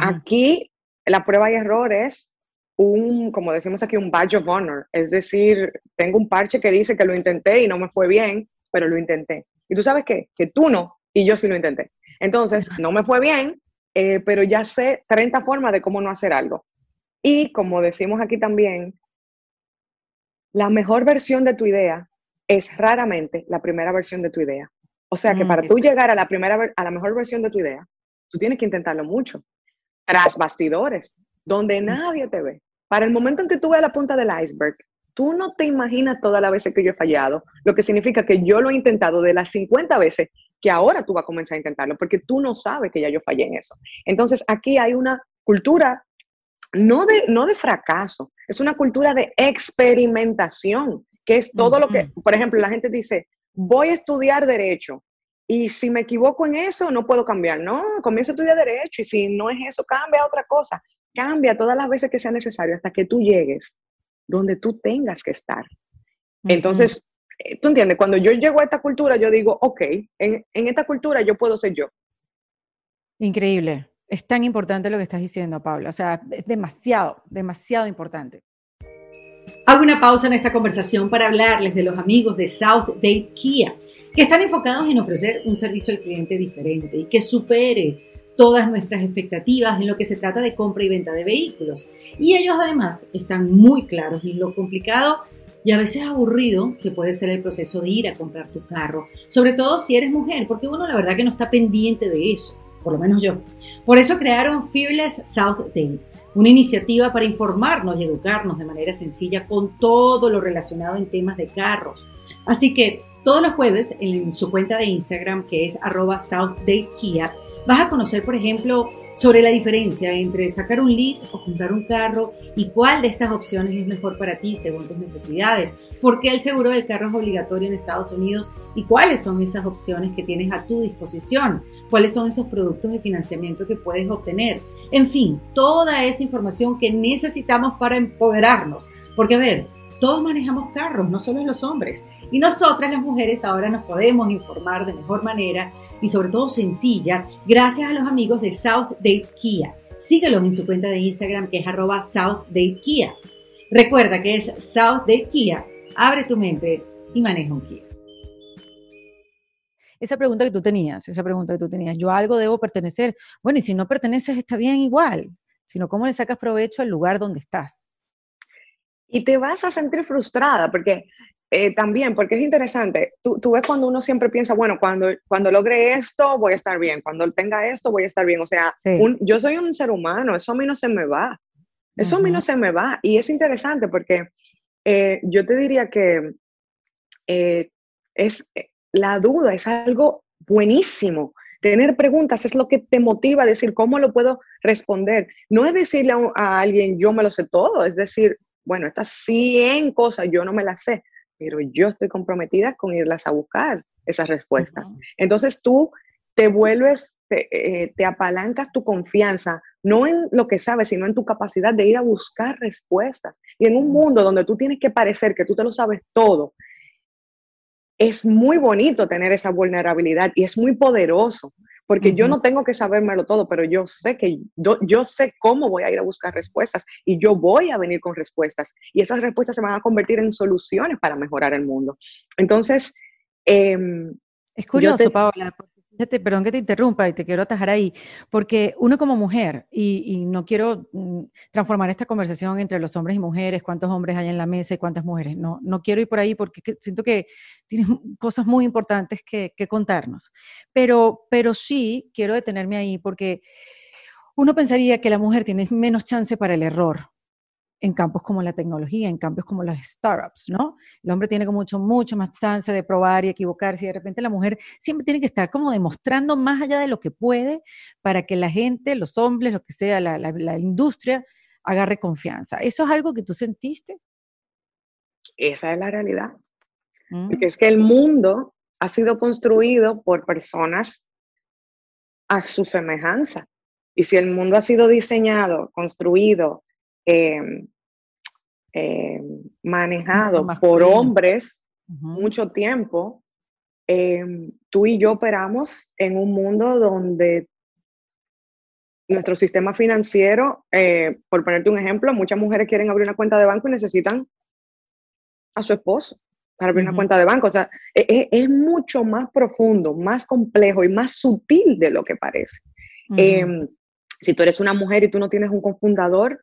Aquí la prueba y error es un, como decimos aquí, un badge of honor. Es decir, tengo un parche que dice que lo intenté y no me fue bien, pero lo intenté. Y tú sabes qué? Que tú no, y yo sí lo intenté. Entonces, no me fue bien, eh, pero ya sé 30 formas de cómo no hacer algo. Y como decimos aquí también, la mejor versión de tu idea es raramente la primera versión de tu idea. O sea que mm, para tú llegar a la primera a la mejor versión de tu idea, tú tienes que intentarlo mucho. Tras bastidores, donde nadie te ve. Para el momento en que tú veas la punta del iceberg, tú no te imaginas todas las veces que yo he fallado, lo que significa que yo lo he intentado de las 50 veces que ahora tú vas a comenzar a intentarlo, porque tú no sabes que ya yo fallé en eso. Entonces, aquí hay una cultura no de, no de fracaso, es una cultura de experimentación, que es todo lo que, por ejemplo, la gente dice, voy a estudiar derecho, y si me equivoco en eso, no puedo cambiar. No, comienzo a estudiar derecho y si no es eso, cambia a otra cosa. Cambia todas las veces que sea necesario hasta que tú llegues donde tú tengas que estar. Entonces, eh, tú entiendes, cuando yo llego a esta cultura, yo digo, ok, en, esta cultura yo puedo ser yo. Increíble. Es tan importante lo que estás diciendo, Pablo. O sea, es demasiado, demasiado importante. Hago una pausa en esta conversación para hablarles de los amigos de South Date Kia, que están enfocados en ofrecer un servicio al cliente diferente y que supere todas nuestras expectativas en lo que se trata de compra y venta de vehículos. Y ellos además están muy claros en lo complicado y a veces aburrido que puede ser el proceso de ir a comprar tu carro, sobre todo si eres mujer, porque uno la verdad que no está pendiente de eso, por lo menos yo. Por eso crearon Fearless South Date, una iniciativa para informarnos y educarnos de manera sencilla con todo lo relacionado en temas de carros. Así que todos los jueves en su cuenta de Instagram, que es arroba South Date Kia, Vas a conocer, por ejemplo, sobre la diferencia entre sacar un lease o comprar un carro y cuál de estas opciones es mejor para ti según tus necesidades, por qué el seguro del carro es obligatorio en Estados Unidos y cuáles son esas opciones que tienes a tu disposición, cuáles son esos productos de financiamiento que puedes obtener. En fin, toda esa información que necesitamos para empoderarnos. Porque, a ver, todos manejamos carros, no solo los hombres. Y nosotras las mujeres ahora nos podemos informar de mejor manera y sobre todo sencilla gracias a los amigos de South Date Kia. Síguelos en su cuenta de Instagram que es arroba South Date Kia. Recuerda que es South Date Kia. Abre tu mente y maneja un Kia. Esa pregunta que tú tenías, esa pregunta que tú tenías, ¿yo algo debo pertenecer? Bueno, y si no perteneces está bien igual, sino cómo le sacas provecho al lugar donde estás y te vas a sentir frustrada, porque eh, también, porque es interesante, tú, tú, ves cuando uno siempre piensa, bueno, cuando, cuando logre esto voy a estar bien, cuando tenga esto voy a estar bien, o sea, yo soy un ser humano, eso a mí no se me va, eso a mí no se me va, y es interesante porque eh, yo te diría que eh, es, la duda es algo buenísimo, Tener preguntas es lo que te motiva a decir cómo lo puedo responder. No es decirle a, a, alguien yo me lo sé todo, es decir, bueno, estas 100 cosas yo no me las sé, pero yo estoy comprometida con irlas a buscar esas respuestas. Entonces tú te vuelves, eh, te, apalancas tu confianza, no en lo que sabes, sino en tu capacidad de ir a buscar respuestas. Y en un mundo donde tú tienes que parecer que tú te lo sabes todo, es muy bonito tener esa vulnerabilidad y es muy poderoso porque yo no tengo que sabérmelo todo, pero yo sé que yo, sé cómo voy a ir a buscar respuestas y yo voy a venir con respuestas y esas respuestas se van a convertir en soluciones para mejorar el mundo. Entonces, em, es curioso, Paola, Fíjate, perdón que te interrumpa y te quiero atajar ahí, porque uno como mujer, y, no quiero mm, transformar esta conversación entre los hombres y mujeres, cuántos hombres hay en la mesa y cuántas mujeres, no, no quiero ir por ahí porque siento que tienes cosas muy importantes que, que contarnos, pero, pero sí quiero detenerme ahí porque uno pensaría que la mujer tiene menos chance para el error, en campos como la tecnología, en campos como las startups, ¿no? El hombre tiene como mucho, mucho más chance de probar y equivocarse y de repente la mujer siempre tiene que estar como demostrando más allá de lo que puede para que la gente, los hombres, lo que sea, la, la, industria, agarre confianza. ¿Eso es algo que tú sentiste? Esa es la realidad. Mm. Porque es que el mundo ha sido construido por personas a su semejanza. Y si el mundo ha sido diseñado, construido, Em, em, manejado por hombres mucho tiempo, em, tú y yo operamos en un mundo donde nuestro sistema financiero, eh, por ponerte un ejemplo, muchas mujeres quieren abrir una cuenta de banco y necesitan a su esposo para abrir una cuenta de banco. O sea, e, e, es, mucho más profundo, más complejo y más sutil de lo que parece. si tú eres una mujer y tú no tienes un confundador,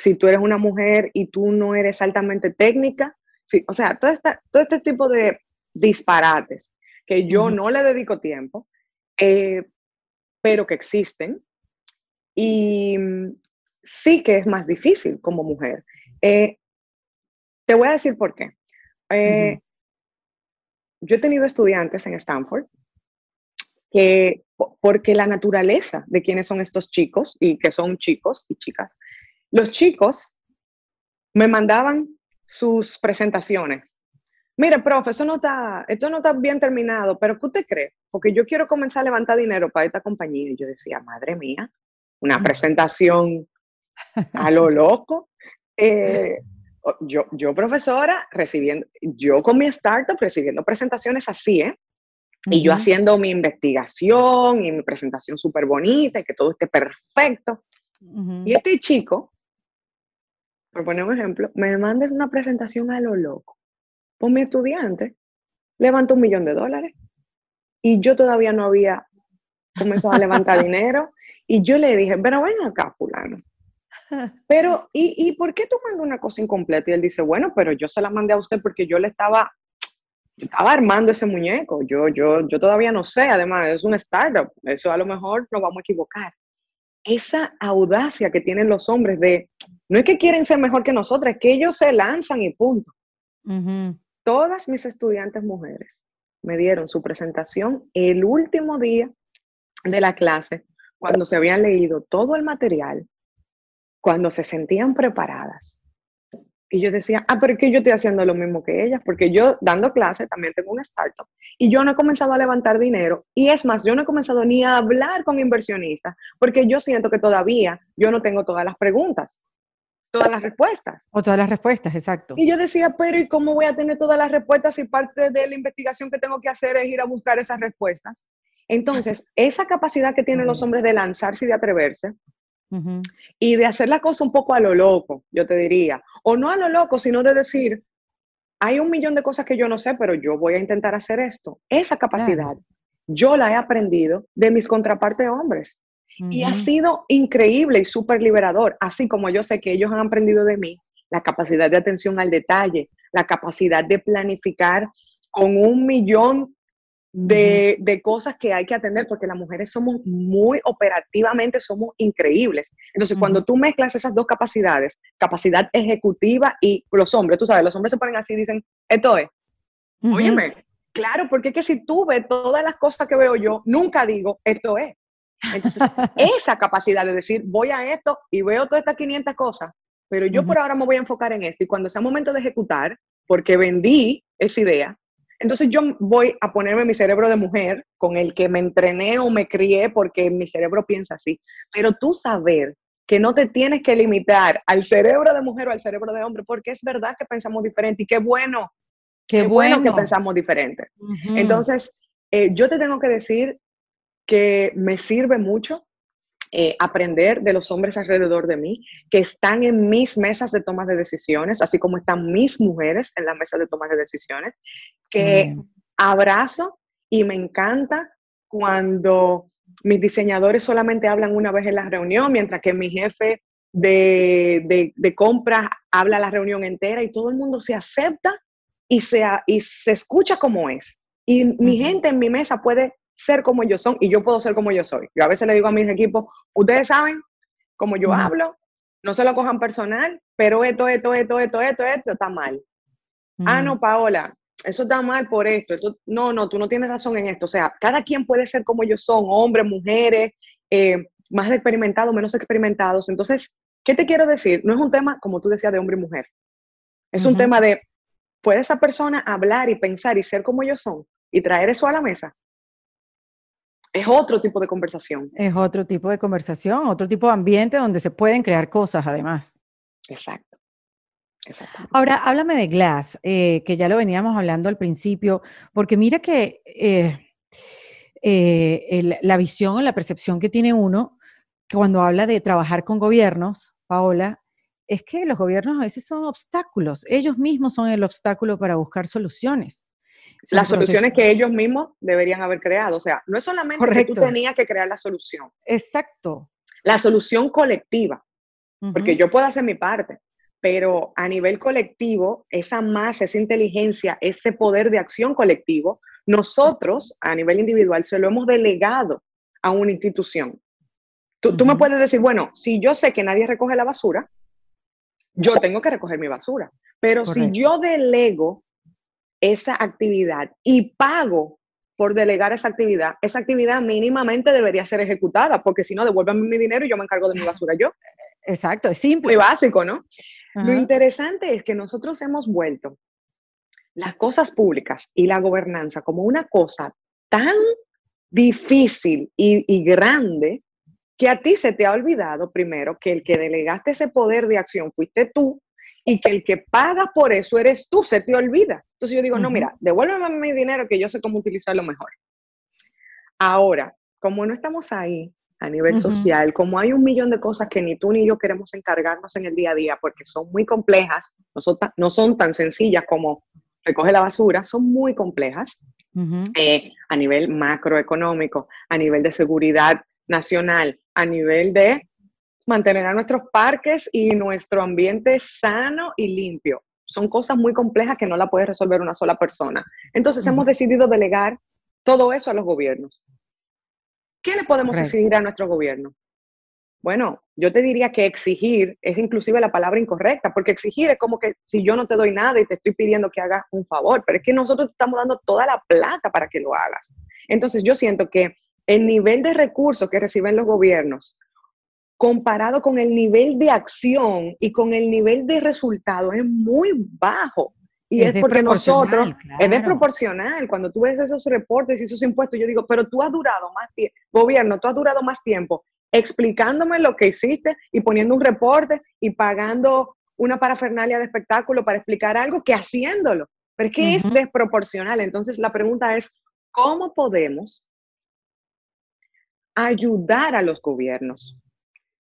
si tú eres una mujer y tú no eres altamente técnica, sí, o sea, todo, todo este tipo de disparates que yo no le dedico tiempo, eh, pero que existen. Y mm, sí que es más difícil como mujer. Eh, te voy a decir por qué. Eh, yo he tenido estudiantes en Stanford que, porque la naturaleza de quienes son estos chicos y que son chicos y chicas, los chicos me mandaban sus presentaciones. Mire, profe, eso no está, esto no está bien terminado, pero ¿qué usted cree? Porque yo quiero comenzar a levantar dinero para esta compañía. Y yo decía, madre mía, una presentación a lo loco. Eh, yo, yo, profesora, recibiendo, yo con mi startup recibiendo presentaciones así, ¿eh? Y yo haciendo mi investigación y mi presentación súper bonita y que todo esté perfecto. Y este chico por poner un ejemplo, me mandes una presentación a lo loco. Pues mi estudiante levantó un millón de dólares y yo todavía no había comenzado a levantar dinero y yo le dije, pero ven acá, fulano. Pero, ¿y, ¿y por qué tú mandas una cosa incompleta? Y él dice, bueno, pero yo se la mandé a usted porque yo le estaba, estaba armando ese muñeco. Yo, yo, yo todavía no sé, además, es un startup. Eso a lo mejor nos vamos a equivocar. Esa audacia que tienen los hombres de no es que quieren ser mejor que nosotras, es que ellos se lanzan y punto. Todas mis estudiantes mujeres me dieron su presentación el último día de la clase, cuando se habían leído todo el material, cuando se sentían preparadas. Y yo decía, ah, pero es que yo estoy haciendo lo mismo que ellas, porque yo dando clase también tengo un startup y yo no he comenzado a levantar dinero. Y es más, yo no he comenzado ni a hablar con inversionistas, porque yo siento que todavía yo no tengo todas las preguntas, todas las respuestas. O todas las respuestas, exacto. Y yo decía, pero ¿y cómo voy a tener todas las respuestas si parte de la investigación que tengo que hacer es ir a buscar esas respuestas? Entonces, esa capacidad que tienen los hombres de lanzarse y de atreverse, y de hacer la cosa un poco a lo loco, yo te diría, o no a lo loco, sino de decir, hay un millón de cosas que yo no sé, pero yo voy a intentar hacer esto. Esa capacidad yo la he aprendido de mis contrapartes hombres. Y ha sido increíble y súper liberador, así como yo sé que ellos han aprendido de mí la capacidad de atención al detalle, la capacidad de planificar con un millón de, cosas que hay que atender, porque las mujeres somos muy operativamente, somos increíbles. Entonces, cuando tú mezclas esas dos capacidades, capacidad ejecutiva y los hombres, tú sabes, los hombres se ponen así y dicen, esto es, óyeme, claro, porque es que si tú ves todas las cosas que veo yo, nunca digo, esto es. Entonces, esa capacidad de decir, voy a esto y veo todas estas 500 cosas, pero yo por ahora me voy a enfocar en esto y cuando sea momento de ejecutar, porque vendí esa idea, entonces yo voy a ponerme mi cerebro de mujer con el que me entrené o me crié porque mi cerebro piensa así. Pero tú saber que no te tienes que limitar al cerebro de mujer o al cerebro de hombre, porque es verdad que pensamos diferente y qué bueno, qué, bueno. que pensamos diferente. Entonces, eh, yo te tengo que decir que me sirve mucho eh, aprender de los hombres alrededor de mí, que están en mis mesas de toma de decisiones, así como están mis mujeres en la mesa de toma de decisiones, que abrazo y me encanta cuando mis diseñadores solamente hablan una vez en la reunión, mientras que mi jefe de, de, compras habla la reunión entera y todo el mundo se acepta y se, y se escucha como es. Y mi gente en mi mesa puede ser como ellos son y yo puedo ser como yo soy. Yo a veces le digo a mis equipos, ustedes saben cómo yo hablo, no se lo cojan personal, pero esto, esto, esto, esto, esto, esto está mal. Ah, no, Paola, eso está mal por esto, No, no, tú no tienes razón en esto. O sea, cada quien puede ser como ellos son, hombres, mujeres, eh, más experimentados, menos experimentados. Entonces, ¿qué te quiero decir? No es un tema, como tú decías, de hombre y mujer. Es un tema de, ¿puede esa persona hablar y pensar y ser como ellos son y traer eso a la mesa? Es otro tipo de conversación. Es otro tipo de conversación, otro tipo de ambiente donde se pueden crear cosas además. Exacto. Exacto. Ahora, háblame de Glass, eh, que ya lo veníamos hablando al principio, porque mira que eh, eh, la visión o la percepción que tiene uno cuando habla de trabajar con gobiernos, Paola, es que los gobiernos a veces son obstáculos, ellos mismos son el obstáculo para buscar soluciones las soluciones que ellos mismos deberían haber creado. O sea, no es solamente que tú tenías que crear la solución. Exacto. La solución colectiva, porque yo puedo hacer mi parte, pero a nivel colectivo, esa masa, esa inteligencia, ese poder de acción colectivo, nosotros a nivel individual se lo hemos delegado a una institución. Tú, tú me puedes decir, bueno, si yo sé que nadie recoge la basura, yo tengo que recoger mi basura. Pero si yo delego esa actividad y pago por delegar esa actividad, esa actividad mínimamente debería ser ejecutada, porque si no, devuélvanme mi dinero y yo me encargo de mi basura yo. Exacto, es simple. Muy básico, ¿no? Lo interesante es que nosotros hemos vuelto las cosas públicas y la gobernanza como una cosa tan difícil y, y grande que a ti se te ha olvidado primero que el que delegaste ese poder de acción fuiste tú y que el que paga por eso eres tú, se te olvida. Entonces yo digo, no, mira, devuélveme mi dinero que yo sé cómo utilizarlo mejor. Ahora, como no estamos ahí a nivel social, como hay un millón de cosas que ni tú ni yo queremos encargarnos en el día a día porque son muy complejas, no son, no son tan sencillas como recoge la basura, son muy complejas eh, a nivel macroeconómico, a nivel de seguridad nacional, a nivel de mantener a nuestros parques y nuestro ambiente sano y limpio. Son cosas muy complejas que no la puede resolver una sola persona. Entonces hemos decidido delegar todo eso a los gobiernos. ¿Qué le podemos exigir a nuestro gobierno? Bueno, yo te diría que exigir es inclusive la palabra incorrecta, porque exigir es como que si yo no te doy nada y te estoy pidiendo que hagas un favor, pero es que nosotros te estamos dando toda la plata para que lo hagas. Entonces yo siento que el nivel de recursos que reciben los gobiernos comparado con el nivel de acción y con el nivel de resultado es muy bajo. Y es, porque nosotros, es desproporcional. Cuando tú ves esos reportes y esos impuestos, yo digo, pero tú has durado más tiempo, gobierno, tú has durado más tiempo explicándome lo que hiciste y poniendo un reporte y pagando una parafernalia de espectáculo para explicar algo que haciéndolo. Pero es que es desproporcional. Entonces la pregunta es, ¿cómo podemos ayudar a los gobiernos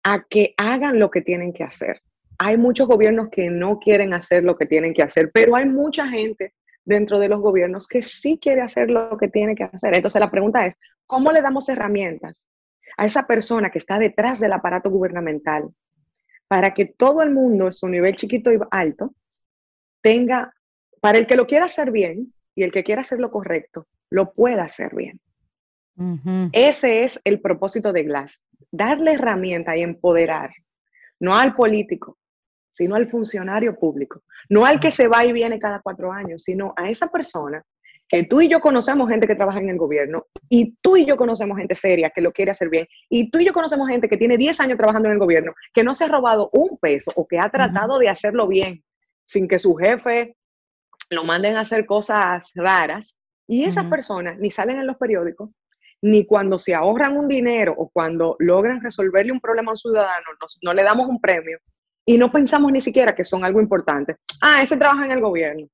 a que hagan lo que tienen que hacer. Hay muchos gobiernos que no quieren hacer lo que tienen que hacer, pero hay mucha gente dentro de los gobiernos que sí quiere hacer lo que tiene que hacer. Entonces la pregunta es, ¿cómo le damos herramientas a esa persona que está detrás del aparato gubernamental para que todo el mundo, en su nivel chiquito y alto, tenga, para el que lo quiera hacer bien y el que quiera hacer lo correcto, lo pueda hacer bien? Ese es el propósito de Glass, darle herramienta y empoderar, no al político, sino al funcionario público, no al que se va y viene cada cuatro años, sino a esa persona que tú y yo conocemos gente que trabaja en el gobierno y tú y yo conocemos gente seria que lo quiere hacer bien y tú y yo conocemos gente que tiene 10 años trabajando en el gobierno, que no se ha robado un peso o que ha tratado de hacerlo bien sin que su jefe lo manden a hacer cosas raras y esas personas ni salen en los periódicos ni cuando se ahorran un dinero o cuando logran resolverle un problema a un ciudadano, no le damos un premio y no pensamos ni siquiera que son algo importante. Ah, ese trabaja en el gobierno.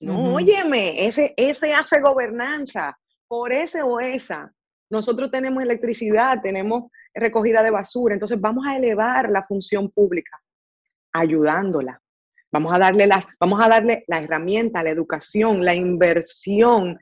No, óyeme, ese, ese hace gobernanza. Por ese o esa, nosotros tenemos electricidad, tenemos recogida de basura, entonces vamos a elevar la función pública ayudándola. Vamos a darle las, vamos a darle la herramienta, la educación, la inversión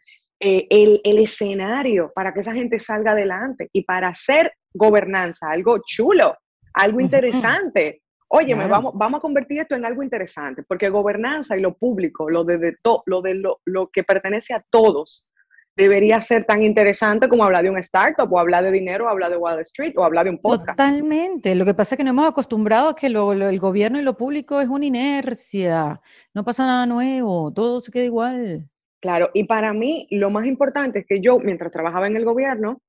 eh, el, escenario para que esa gente salga adelante y para hacer gobernanza, algo chulo, algo interesante. Oye, vamos, vamos a convertir esto en algo interesante, porque gobernanza y lo público, lo de, lo, de lo, que pertenece a todos, debería ser tan interesante como hablar de un startup o hablar de dinero o hablar de Wall Street o hablar de un podcast. Totalmente. Lo que pasa es que nos hemos acostumbrado a que el gobierno y lo público es una inercia, no pasa nada nuevo, todo se queda igual. Claro, y para mí lo más importante es que yo, mientras trabajaba en el gobierno,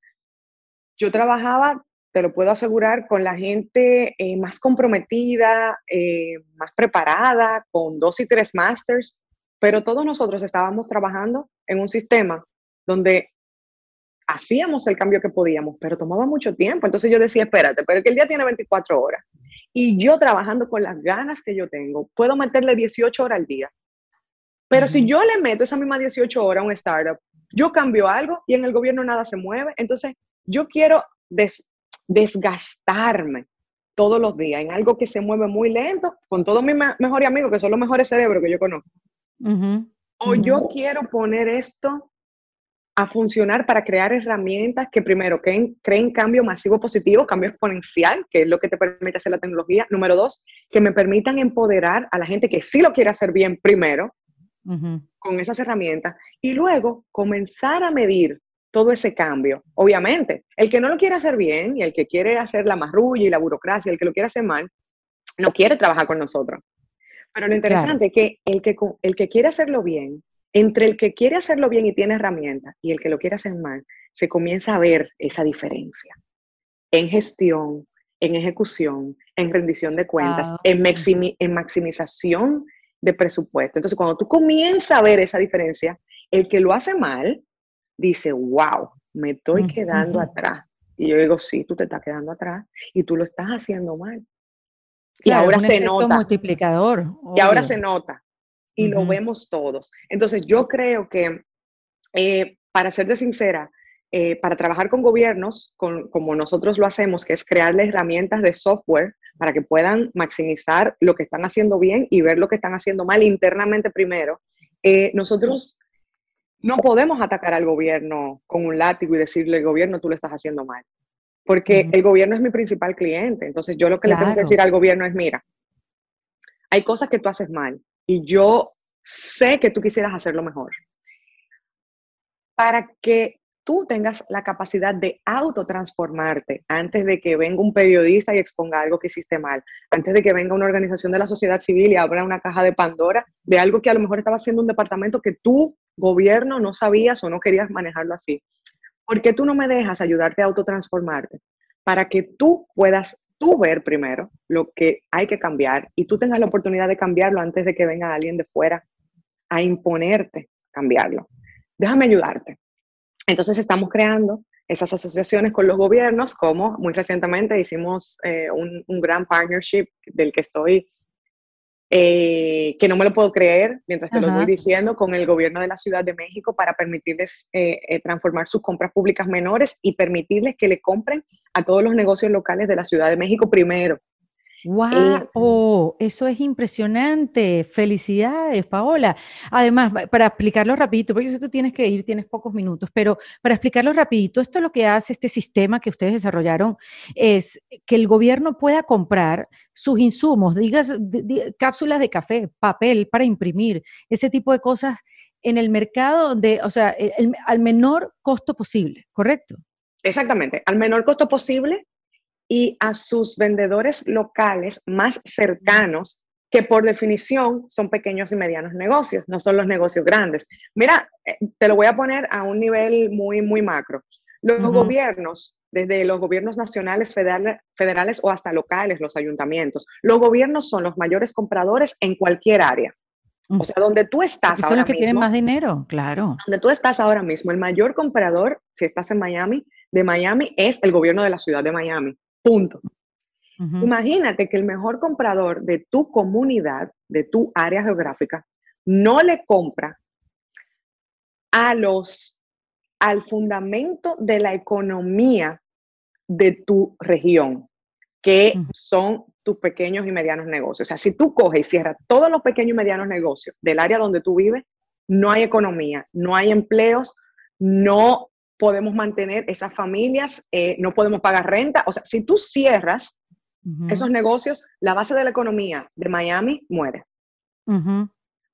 yo trabajaba, te lo puedo asegurar, con la gente eh, más comprometida, eh, más preparada, con dos y tres masters, pero todos nosotros estábamos trabajando en un sistema donde hacíamos el cambio que podíamos, pero tomaba mucho tiempo. Entonces yo decía, espérate, pero que el día tiene 24 horas. Y yo trabajando con las ganas que yo tengo, puedo meterle 18 horas al día pero si yo le meto esa misma 18 horas a un startup, yo cambio algo y en el gobierno nada se mueve. Entonces, yo quiero desgastarme todos los días en algo que se mueve muy lento, con todos mis mejores amigos, que son los mejores cerebros que yo conozco. O yo quiero poner esto a funcionar para crear herramientas que primero creen, creen cambio masivo positivo, cambio exponencial, que es lo que te permite hacer la tecnología. Número dos, que me permitan empoderar a la gente que sí lo quiere hacer bien primero, con esas herramientas y luego comenzar a medir todo ese cambio. Obviamente, el que no lo quiere hacer bien y el que quiere hacer la marrulla y la burocracia, el que lo quiere hacer mal, no quiere trabajar con nosotros. Pero lo interesante es que el, que el que quiere hacerlo bien, entre el que quiere hacerlo bien y tiene herramientas y el que lo quiere hacer mal, se comienza a ver esa diferencia en gestión, en ejecución, en rendición de cuentas, en, en maximización de presupuesto. Entonces, cuando tú comienzas a ver esa diferencia, el que lo hace mal dice, wow, me estoy quedando atrás. Y yo digo, sí, tú te estás quedando atrás y tú lo estás haciendo mal. y ahora se nota. multiplicador. Y ahora se nota. Y lo vemos todos. Entonces, yo creo que, eh, para de sincera, eh, para trabajar con gobiernos, como nosotros lo hacemos, que es crearles herramientas de software para que puedan maximizar lo que están haciendo bien y ver lo que están haciendo mal internamente primero, eh, nosotros no podemos atacar al gobierno con un látigo y decirle, al gobierno, tú lo estás haciendo mal. Porque el gobierno es mi principal cliente. Entonces yo lo que le tengo que decir al gobierno es, mira, hay cosas que tú haces mal y yo sé que tú quisieras hacerlo mejor. Para que tú tengas la capacidad de autotransformarte antes de que venga un periodista y exponga algo que hiciste mal, antes de que venga una organización de la sociedad civil y abra una caja de Pandora de algo que a lo mejor estaba haciendo un departamento que tú, gobierno, no sabías o no querías manejarlo así. ¿Por qué tú no me dejas ayudarte a autotransformarte? Para que tú puedas tú ver primero lo que hay que cambiar y tú tengas la oportunidad de cambiarlo antes de que venga alguien de fuera a imponerte cambiarlo. Déjame ayudarte. Entonces estamos creando esas asociaciones con los gobiernos, como muy recientemente hicimos eh, un, gran partnership del que estoy, eh, que no me lo puedo creer mientras te lo voy diciendo, con el gobierno de la Ciudad de México para permitirles eh, transformar sus compras públicas menores y permitirles que le compren a todos los negocios locales de la Ciudad de México primero. ¡Wow! eso es impresionante. Felicidades, Paola. Además, para explicarlo rapidito, porque si tú tienes que ir, tienes pocos minutos, pero para explicarlo rapidito, esto lo que hace este sistema que ustedes desarrollaron es que el gobierno pueda comprar sus insumos, digas cápsulas de café, papel para imprimir, ese tipo de cosas en el mercado donde, o sea, al menor costo posible, ¿correcto? Exactamente, al menor costo posible y a sus vendedores locales más cercanos, que por definición son pequeños y medianos negocios, no son los negocios grandes. Mira, eh, te lo voy a poner a un nivel muy, muy macro. Los gobiernos, desde los gobiernos nacionales, federales, federales o hasta locales, los ayuntamientos, los gobiernos son los mayores compradores en cualquier área. O sea, donde tú estás ahora son los que tienen más dinero, claro. Donde tú estás ahora mismo, el mayor comprador, si estás en Miami, de Miami es el gobierno de la ciudad de Miami. Punto. Imagínate que el mejor comprador de tu comunidad, de tu área geográfica, no le compra a los, al fundamento de la economía de tu región, que son tus pequeños y medianos negocios. O sea, si tú coges y cierras todos los pequeños y medianos negocios del área donde tú vives, no hay economía, no hay empleos, no podemos mantener esas familias, eh, no podemos pagar renta. O sea, si tú cierras esos negocios, la base de la economía de Miami muere.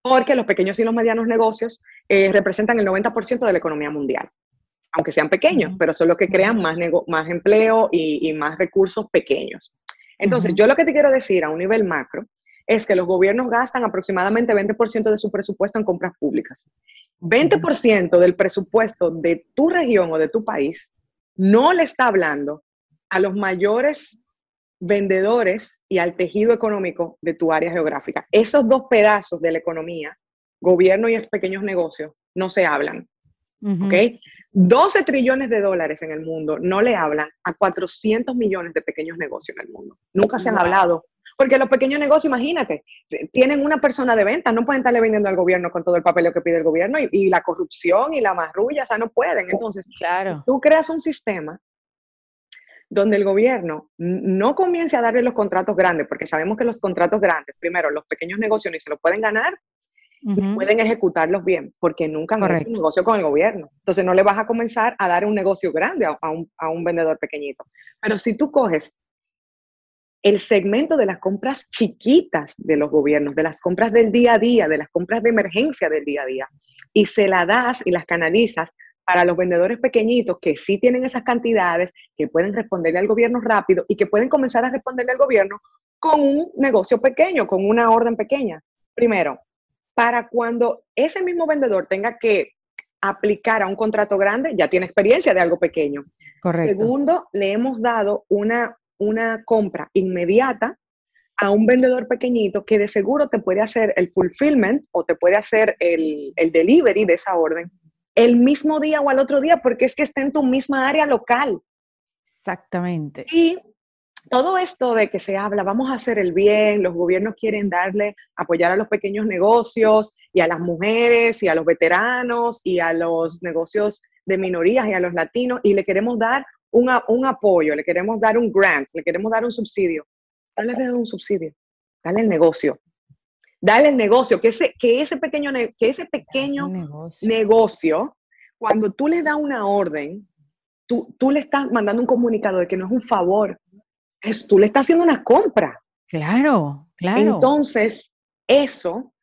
Porque los pequeños y los medianos negocios eh, representan el 90% de la economía mundial, aunque sean pequeños, pero son los que crean más, más empleo y, y, más recursos pequeños. Entonces, yo lo que te quiero decir a un nivel macro es que los gobiernos gastan aproximadamente 20% de su presupuesto en compras públicas. 20% del presupuesto de tu región o de tu país no le está hablando a los mayores vendedores y al tejido económico de tu área geográfica. Esos dos pedazos de la economía, gobierno y pequeños negocios, no se hablan. 12 trillones de dólares en el mundo no le hablan a 400 millones de pequeños negocios en el mundo. Nunca se han hablado porque los pequeños negocios, imagínate, tienen una persona de venta, no pueden estarle vendiendo al gobierno con todo el papeleo que pide el gobierno y, la corrupción y la marrulla, o sea, no pueden. Entonces, claro. tú creas un sistema donde el gobierno no comience a darle los contratos grandes, porque sabemos que los contratos grandes, primero, los pequeños negocios ni se los pueden ganar, y pueden ejecutarlos bien, porque nunca han hecho un negocio con el gobierno. Entonces no le vas a comenzar a dar un negocio grande a, un, a un vendedor pequeñito. Pero si tú coges el segmento de las compras chiquitas de los gobiernos, de las compras del día a día, de las compras de emergencia del día a día, y se las das y las canalizas para los vendedores pequeñitos que sí tienen esas cantidades, que pueden responderle al gobierno rápido y que pueden comenzar a responderle al gobierno con un negocio pequeño, con una orden pequeña. Primero, para cuando ese mismo vendedor tenga que aplicar a un contrato grande, ya tiene experiencia de algo pequeño. Correcto. Segundo, le hemos dado una una compra inmediata a un vendedor pequeñito que de seguro te puede hacer el fulfillment o te puede hacer el, delivery de esa orden el mismo día o al otro día porque es que está en tu misma área local. Exactamente. Y todo esto de que se habla, vamos a hacer el bien, los gobiernos quieren darle, apoyar a los pequeños negocios y a las mujeres y a los veteranos y a los negocios de minorías y a los latinos y le queremos dar un, apoyo, le queremos dar un grant, le queremos dar un subsidio, dale un subsidio, dale el negocio. Dale el negocio, que ese, que ese pequeño, que ese pequeño negocio. cuando tú le das una orden, tú, tú le estás mandando un comunicado de que no es un favor, es, tú le estás haciendo una compra. Claro, claro. Entonces, eso,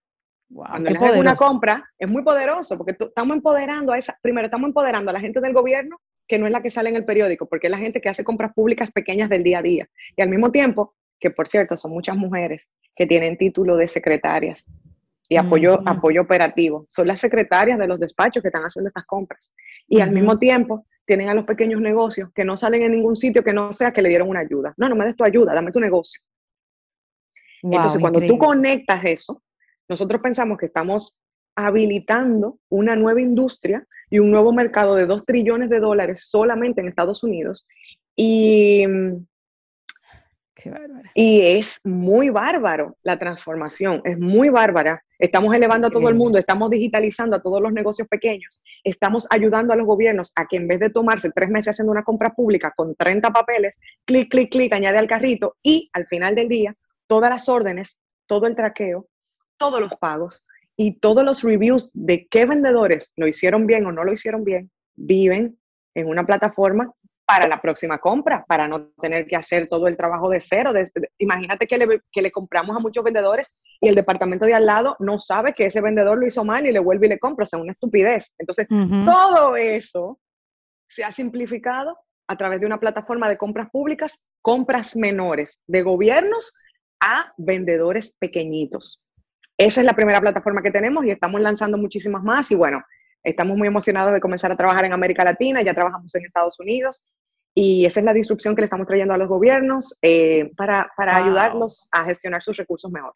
cuando le haces una compra, es muy poderoso, porque estamos empoderando a esa, primero estamos empoderando a la gente del gobierno que no es la que sale en el periódico, porque es la gente que hace compras públicas pequeñas del día a día. Y al mismo tiempo, que por cierto son muchas mujeres que tienen título de secretarias y apoyo, apoyo operativo. Son las secretarias de los despachos que están haciendo estas compras. Y al mismo tiempo tienen a los pequeños negocios que no salen en ningún sitio que no sea que le dieron una ayuda. No, no me des tu ayuda, dame tu negocio. Entonces, cuando tú conectas eso, nosotros pensamos que estamos habilitando una nueva industria y un nuevo mercado de 2 trillones de dólares solamente en Estados Unidos. Y y es muy bárbaro la transformación, es muy bárbara. Estamos elevando a todo el mundo, estamos digitalizando a todos los negocios pequeños, estamos ayudando a los gobiernos a que en vez de tomarse tres meses haciendo una compra pública con 30 papeles, clic, clic, clic, añade al carrito y al final del día, todas las órdenes, todo el traqueo, todos los pagos y todos los reviews de qué vendedores lo hicieron bien o no lo hicieron bien, viven en una plataforma para la próxima compra, para no tener que hacer todo el trabajo de cero. imagínate que le, que le, compramos a muchos vendedores y el departamento de al lado no sabe que ese vendedor lo hizo mal y le vuelve y le compra, o sea, una estupidez. Entonces, todo eso se ha simplificado a través de una plataforma de compras públicas, compras menores de gobiernos a vendedores pequeñitos. Esa es la primera plataforma que tenemos y estamos lanzando muchísimas más y bueno, estamos muy emocionados de comenzar a trabajar en América Latina, ya trabajamos en Estados Unidos y esa es la disrupción que le estamos trayendo a los gobiernos eh, para, para ayudarlos a gestionar sus recursos mejor.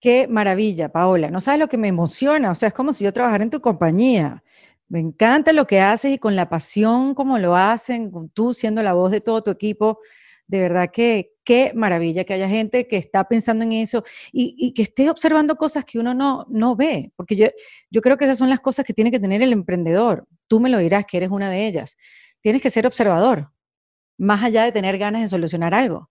Qué maravilla, Paola. No sabes lo que me emociona. O sea, es como si yo trabajara en tu compañía. Me encanta lo que haces y con la pasión como lo hacen, tú siendo la voz de todo tu equipo. De verdad que qué maravilla que haya gente que está pensando en eso y, que esté observando cosas que uno no, no ve. Porque yo, yo creo que esas son las cosas que tiene que tener el emprendedor. Tú me lo dirás que eres una de ellas tienes que ser observador, más allá de tener ganas de solucionar algo.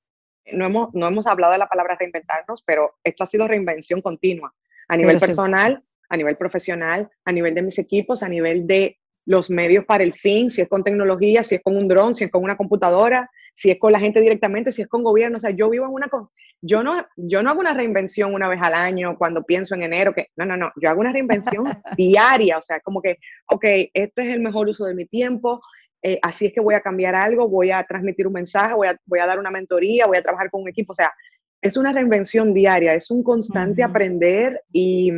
No hemos, no hemos hablado de la palabra reinventarnos, pero esto ha sido reinvención continua, a nivel personal, a nivel profesional, a nivel de mis equipos, a nivel de los medios para el fin, si es con tecnología, si es con un dron, si es con una computadora, si es con la gente directamente, si es con gobierno. O sea, yo vivo en una... Yo no, yo no hago una reinvención una vez al año cuando pienso en enero, que no, no, no, yo hago una reinvención diaria, o sea, como que, ok, este es el mejor uso de mi tiempo, eh, así es que voy a cambiar algo, voy a transmitir un mensaje, voy a, voy a dar una mentoría, voy a trabajar con un equipo. O sea, es una reinvención diaria, es un constante aprender y,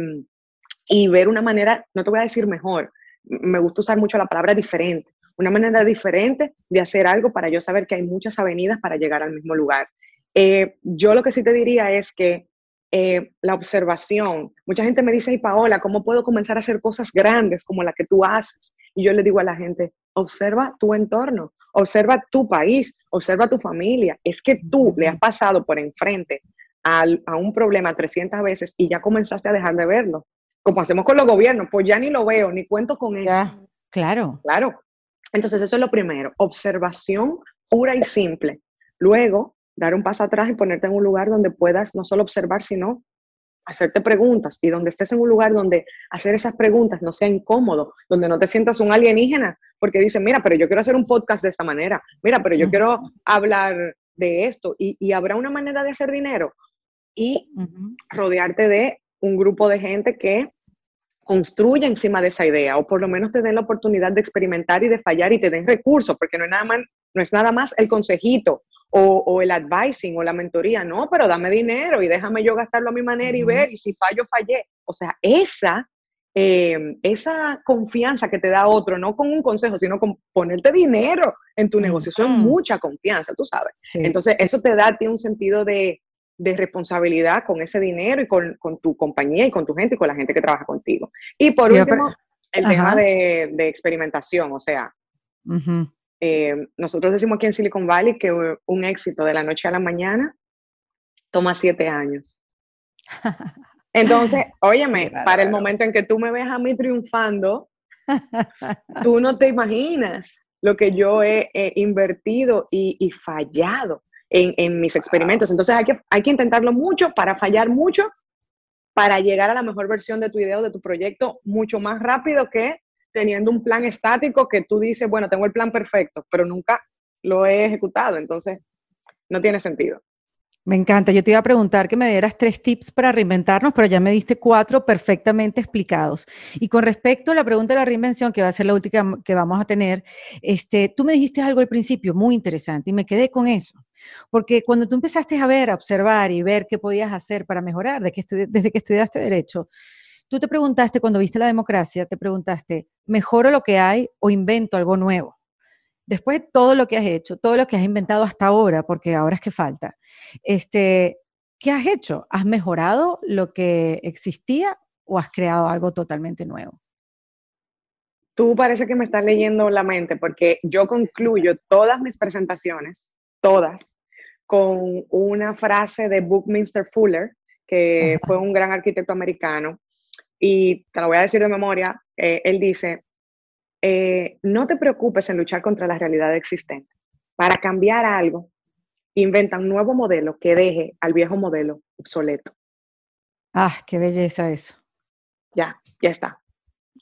y ver una manera, no te voy a decir mejor, me gusta usar mucho la palabra diferente, una manera diferente de hacer algo para yo saber que hay muchas avenidas para llegar al mismo lugar. Eh, yo lo que sí te diría es que eh, la observación, mucha gente me dice, y Paola, ¿cómo puedo comenzar a hacer cosas grandes como la que tú haces? Y yo le digo a la gente, observa tu entorno, observa tu país, observa tu familia. Es que tú le has pasado por enfrente a un problema 300 veces y ya comenzaste a dejar de verlo. Como hacemos con los gobiernos, pues ya ni lo veo, ni cuento con eso. claro. Claro. Entonces eso es lo primero, observación pura y simple. Luego, dar un paso atrás y ponerte en un lugar donde puedas no solo observar, sino hacerte preguntas. Y donde estés en un lugar donde hacer esas preguntas no sea incómodo, donde no te sientas un alienígena, porque dicen, mira, pero yo quiero hacer un podcast de esta manera, mira, pero yo quiero hablar de esto y, habrá una manera de hacer dinero y rodearte de un grupo de gente que construya encima de esa idea o por lo menos te den la oportunidad de experimentar y de fallar y te den recursos, porque no es nada más, no es nada más el consejito o, el advising o la mentoría, no, pero dame dinero y déjame yo gastarlo a mi manera y ver, y si fallo, fallé. O sea, esa, em, esa confianza que te da otro, no con un consejo, sino con ponerte dinero en tu negocio, eso es mucha confianza, tú sabes. Entonces, eso te da a ti un sentido de, responsabilidad con ese dinero y con, tu compañía y con tu gente y con la gente que trabaja contigo. Y por último, el tema de, experimentación, o sea, eh, nosotros decimos aquí en Silicon Valley que un éxito de la noche a la mañana toma siete años. Entonces, óyeme, para el momento en que tú me ves a mí triunfando, tú no te imaginas lo que yo he, invertido y, fallado en, mis experimentos. Entonces hay que, hay que intentarlo mucho para fallar mucho, para llegar a la mejor versión de tu idea o de tu proyecto mucho más rápido que teniendo un plan estático que tú dices, bueno, tengo el plan perfecto, pero nunca lo he ejecutado, entonces no tiene sentido. Me encanta. Yo te iba a preguntar que me dieras tres tips para reinventarnos, pero ya me diste cuatro perfectamente explicados. Y con respecto a la pregunta de la reinvención, que va a ser la última que vamos a tener, este, tú me dijiste algo al principio muy interesante y me quedé con eso. Porque cuando tú empezaste a ver, a observar y ver qué podías hacer para mejorar desde que estudiaste derecho, tú te preguntaste, cuando viste la democracia, te preguntaste, ¿mejoro lo que hay o invento algo nuevo? Después de todo lo que has hecho, todo lo que has inventado hasta ahora, porque ahora es que falta, este, ¿qué has hecho? ¿Has mejorado lo que existía o has creado algo totalmente nuevo? Tú parece que me estás leyendo la mente porque yo concluyo todas mis presentaciones, todas, con una frase de Buckminster Fuller, que fue un gran arquitecto americano, y te lo voy a decir de memoria, eh, él dice, eh, no te preocupes en luchar contra la realidad existente. Para cambiar algo, inventa un nuevo modelo que deje al viejo modelo obsoleto. Ah, qué belleza eso. Ya, ya está.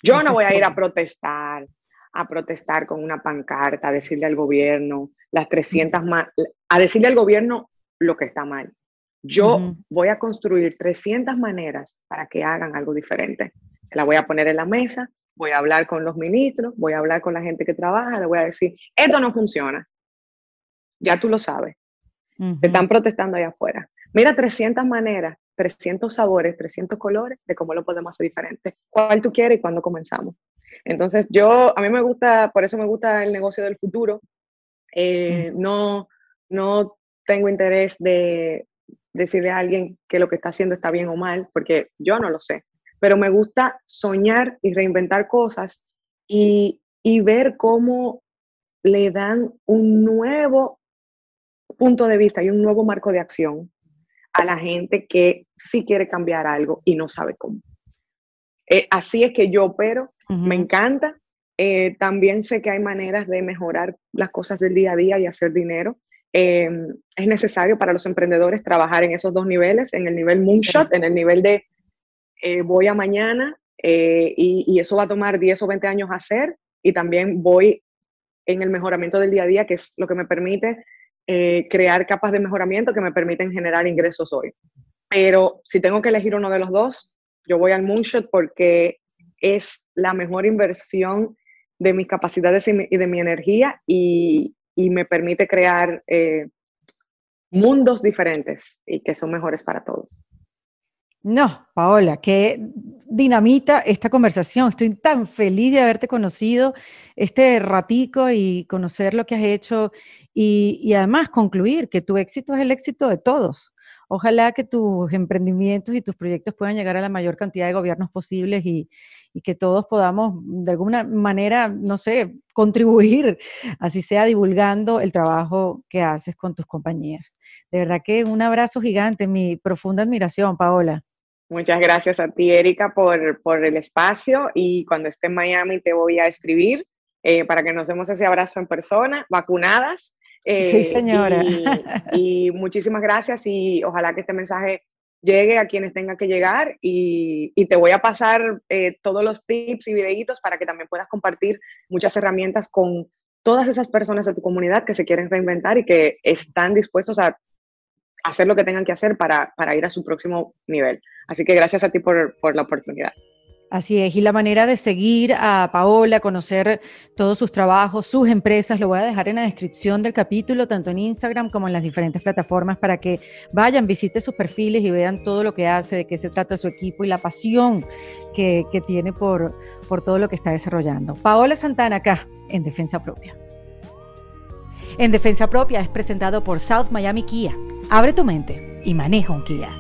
Yo no voy a ir a protestar, a protestar con una pancarta, a decirle al gobierno las 300 a decirle al gobierno lo que está mal. Yo voy a construir 300 maneras para que hagan algo diferente. Se la voy a poner en la mesa, voy a hablar con los ministros, voy a hablar con la gente que trabaja, le voy a decir, esto no funciona. Ya tú lo sabes. Te están protestando allá afuera. Mira 300 maneras 300 sabores, 300 colores de cómo lo podemos hacer diferente. ¿Cuál tú quieres y cuándo comenzamos? Entonces, yo, a mí me gusta, por eso me gusta el negocio del futuro. Eh, no, no tengo interés de decirle a alguien que lo que está haciendo está bien o mal, porque yo no lo sé. Pero me gusta soñar y reinventar cosas y, y ver cómo le dan un nuevo punto de vista y un nuevo marco de acción a la gente que sí quiere cambiar algo y no sabe cómo. Eh, así es que yo opero, me encanta. Eh, también sé que hay maneras de mejorar las cosas del día a día y hacer dinero. Em, es necesario para los emprendedores trabajar en esos dos niveles, en el nivel moonshot, en el nivel de eh, voy a mañana y, y, eso va a tomar 10 o 20 años hacer y también voy en el mejoramiento del día a día, que es lo que me permite eh, crear capas de mejoramiento que me permiten generar ingresos hoy. Pero si tengo que elegir uno de los dos, yo voy al Moonshot porque es la mejor inversión de mis capacidades y, de mi energía y, me permite crear eh, mundos diferentes y que son mejores para todos. No, Paola, qué dinamita esta conversación. Estoy tan feliz de haberte conocido este ratico y conocer lo que has hecho y, además concluir que tu éxito es el éxito de todos. Ojalá que tus emprendimientos y tus proyectos puedan llegar a la mayor cantidad de gobiernos posibles y, y que todos podamos de alguna manera, no sé, contribuir, así sea divulgando el trabajo que haces con tus compañías. De verdad que un abrazo gigante, mi profunda admiración, Paola. Muchas gracias a ti, Erika, por, por el espacio y cuando esté en Miami te voy a escribir eh, para que nos demos ese abrazo en persona, vacunadas. Eh, sí, señora. Y, muchísimas gracias y ojalá que este mensaje llegue a quienes tenga que llegar y, y te voy a pasar eh, todos los tips y videitos para que también puedas compartir muchas herramientas con todas esas personas de tu comunidad que se quieren reinventar y que están dispuestos a hacer lo que tengan que hacer para, para ir a su próximo nivel. Así que gracias a ti por, por la oportunidad. Así es, y la manera de seguir a Paola, conocer todos sus trabajos, sus empresas, lo voy a dejar en la descripción del capítulo, tanto en Instagram como en las diferentes plataformas, para que vayan, visiten sus perfiles y vean todo lo que hace, de qué se trata su equipo y la pasión que, tiene por, por todo lo que está desarrollando. Paola Santana acá, en Defensa Propia. En Defensa Propia es presentado por South Miami Kia. Abre tu mente y maneja un Kia.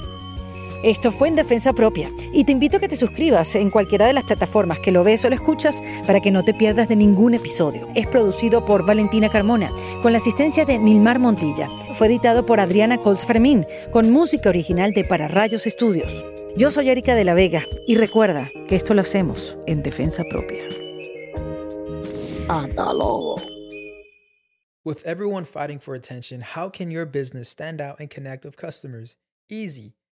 Esto fue en Defensa Propia y te invito a que te suscribas en cualquiera de las plataformas que lo ves o lo escuchas para que no te pierdas de ningún episodio. Es producido por Valentina Carmona con la asistencia de Nilmar Montilla. Fue editado por Adriana Colts Fermín con música original de Para Rayos Estudios. Yo soy Erika de la Vega y recuerda que esto lo hacemos en Defensa Propia. Hasta luego. With everyone fighting for attention, how can your business stand out and connect with customers? Easy.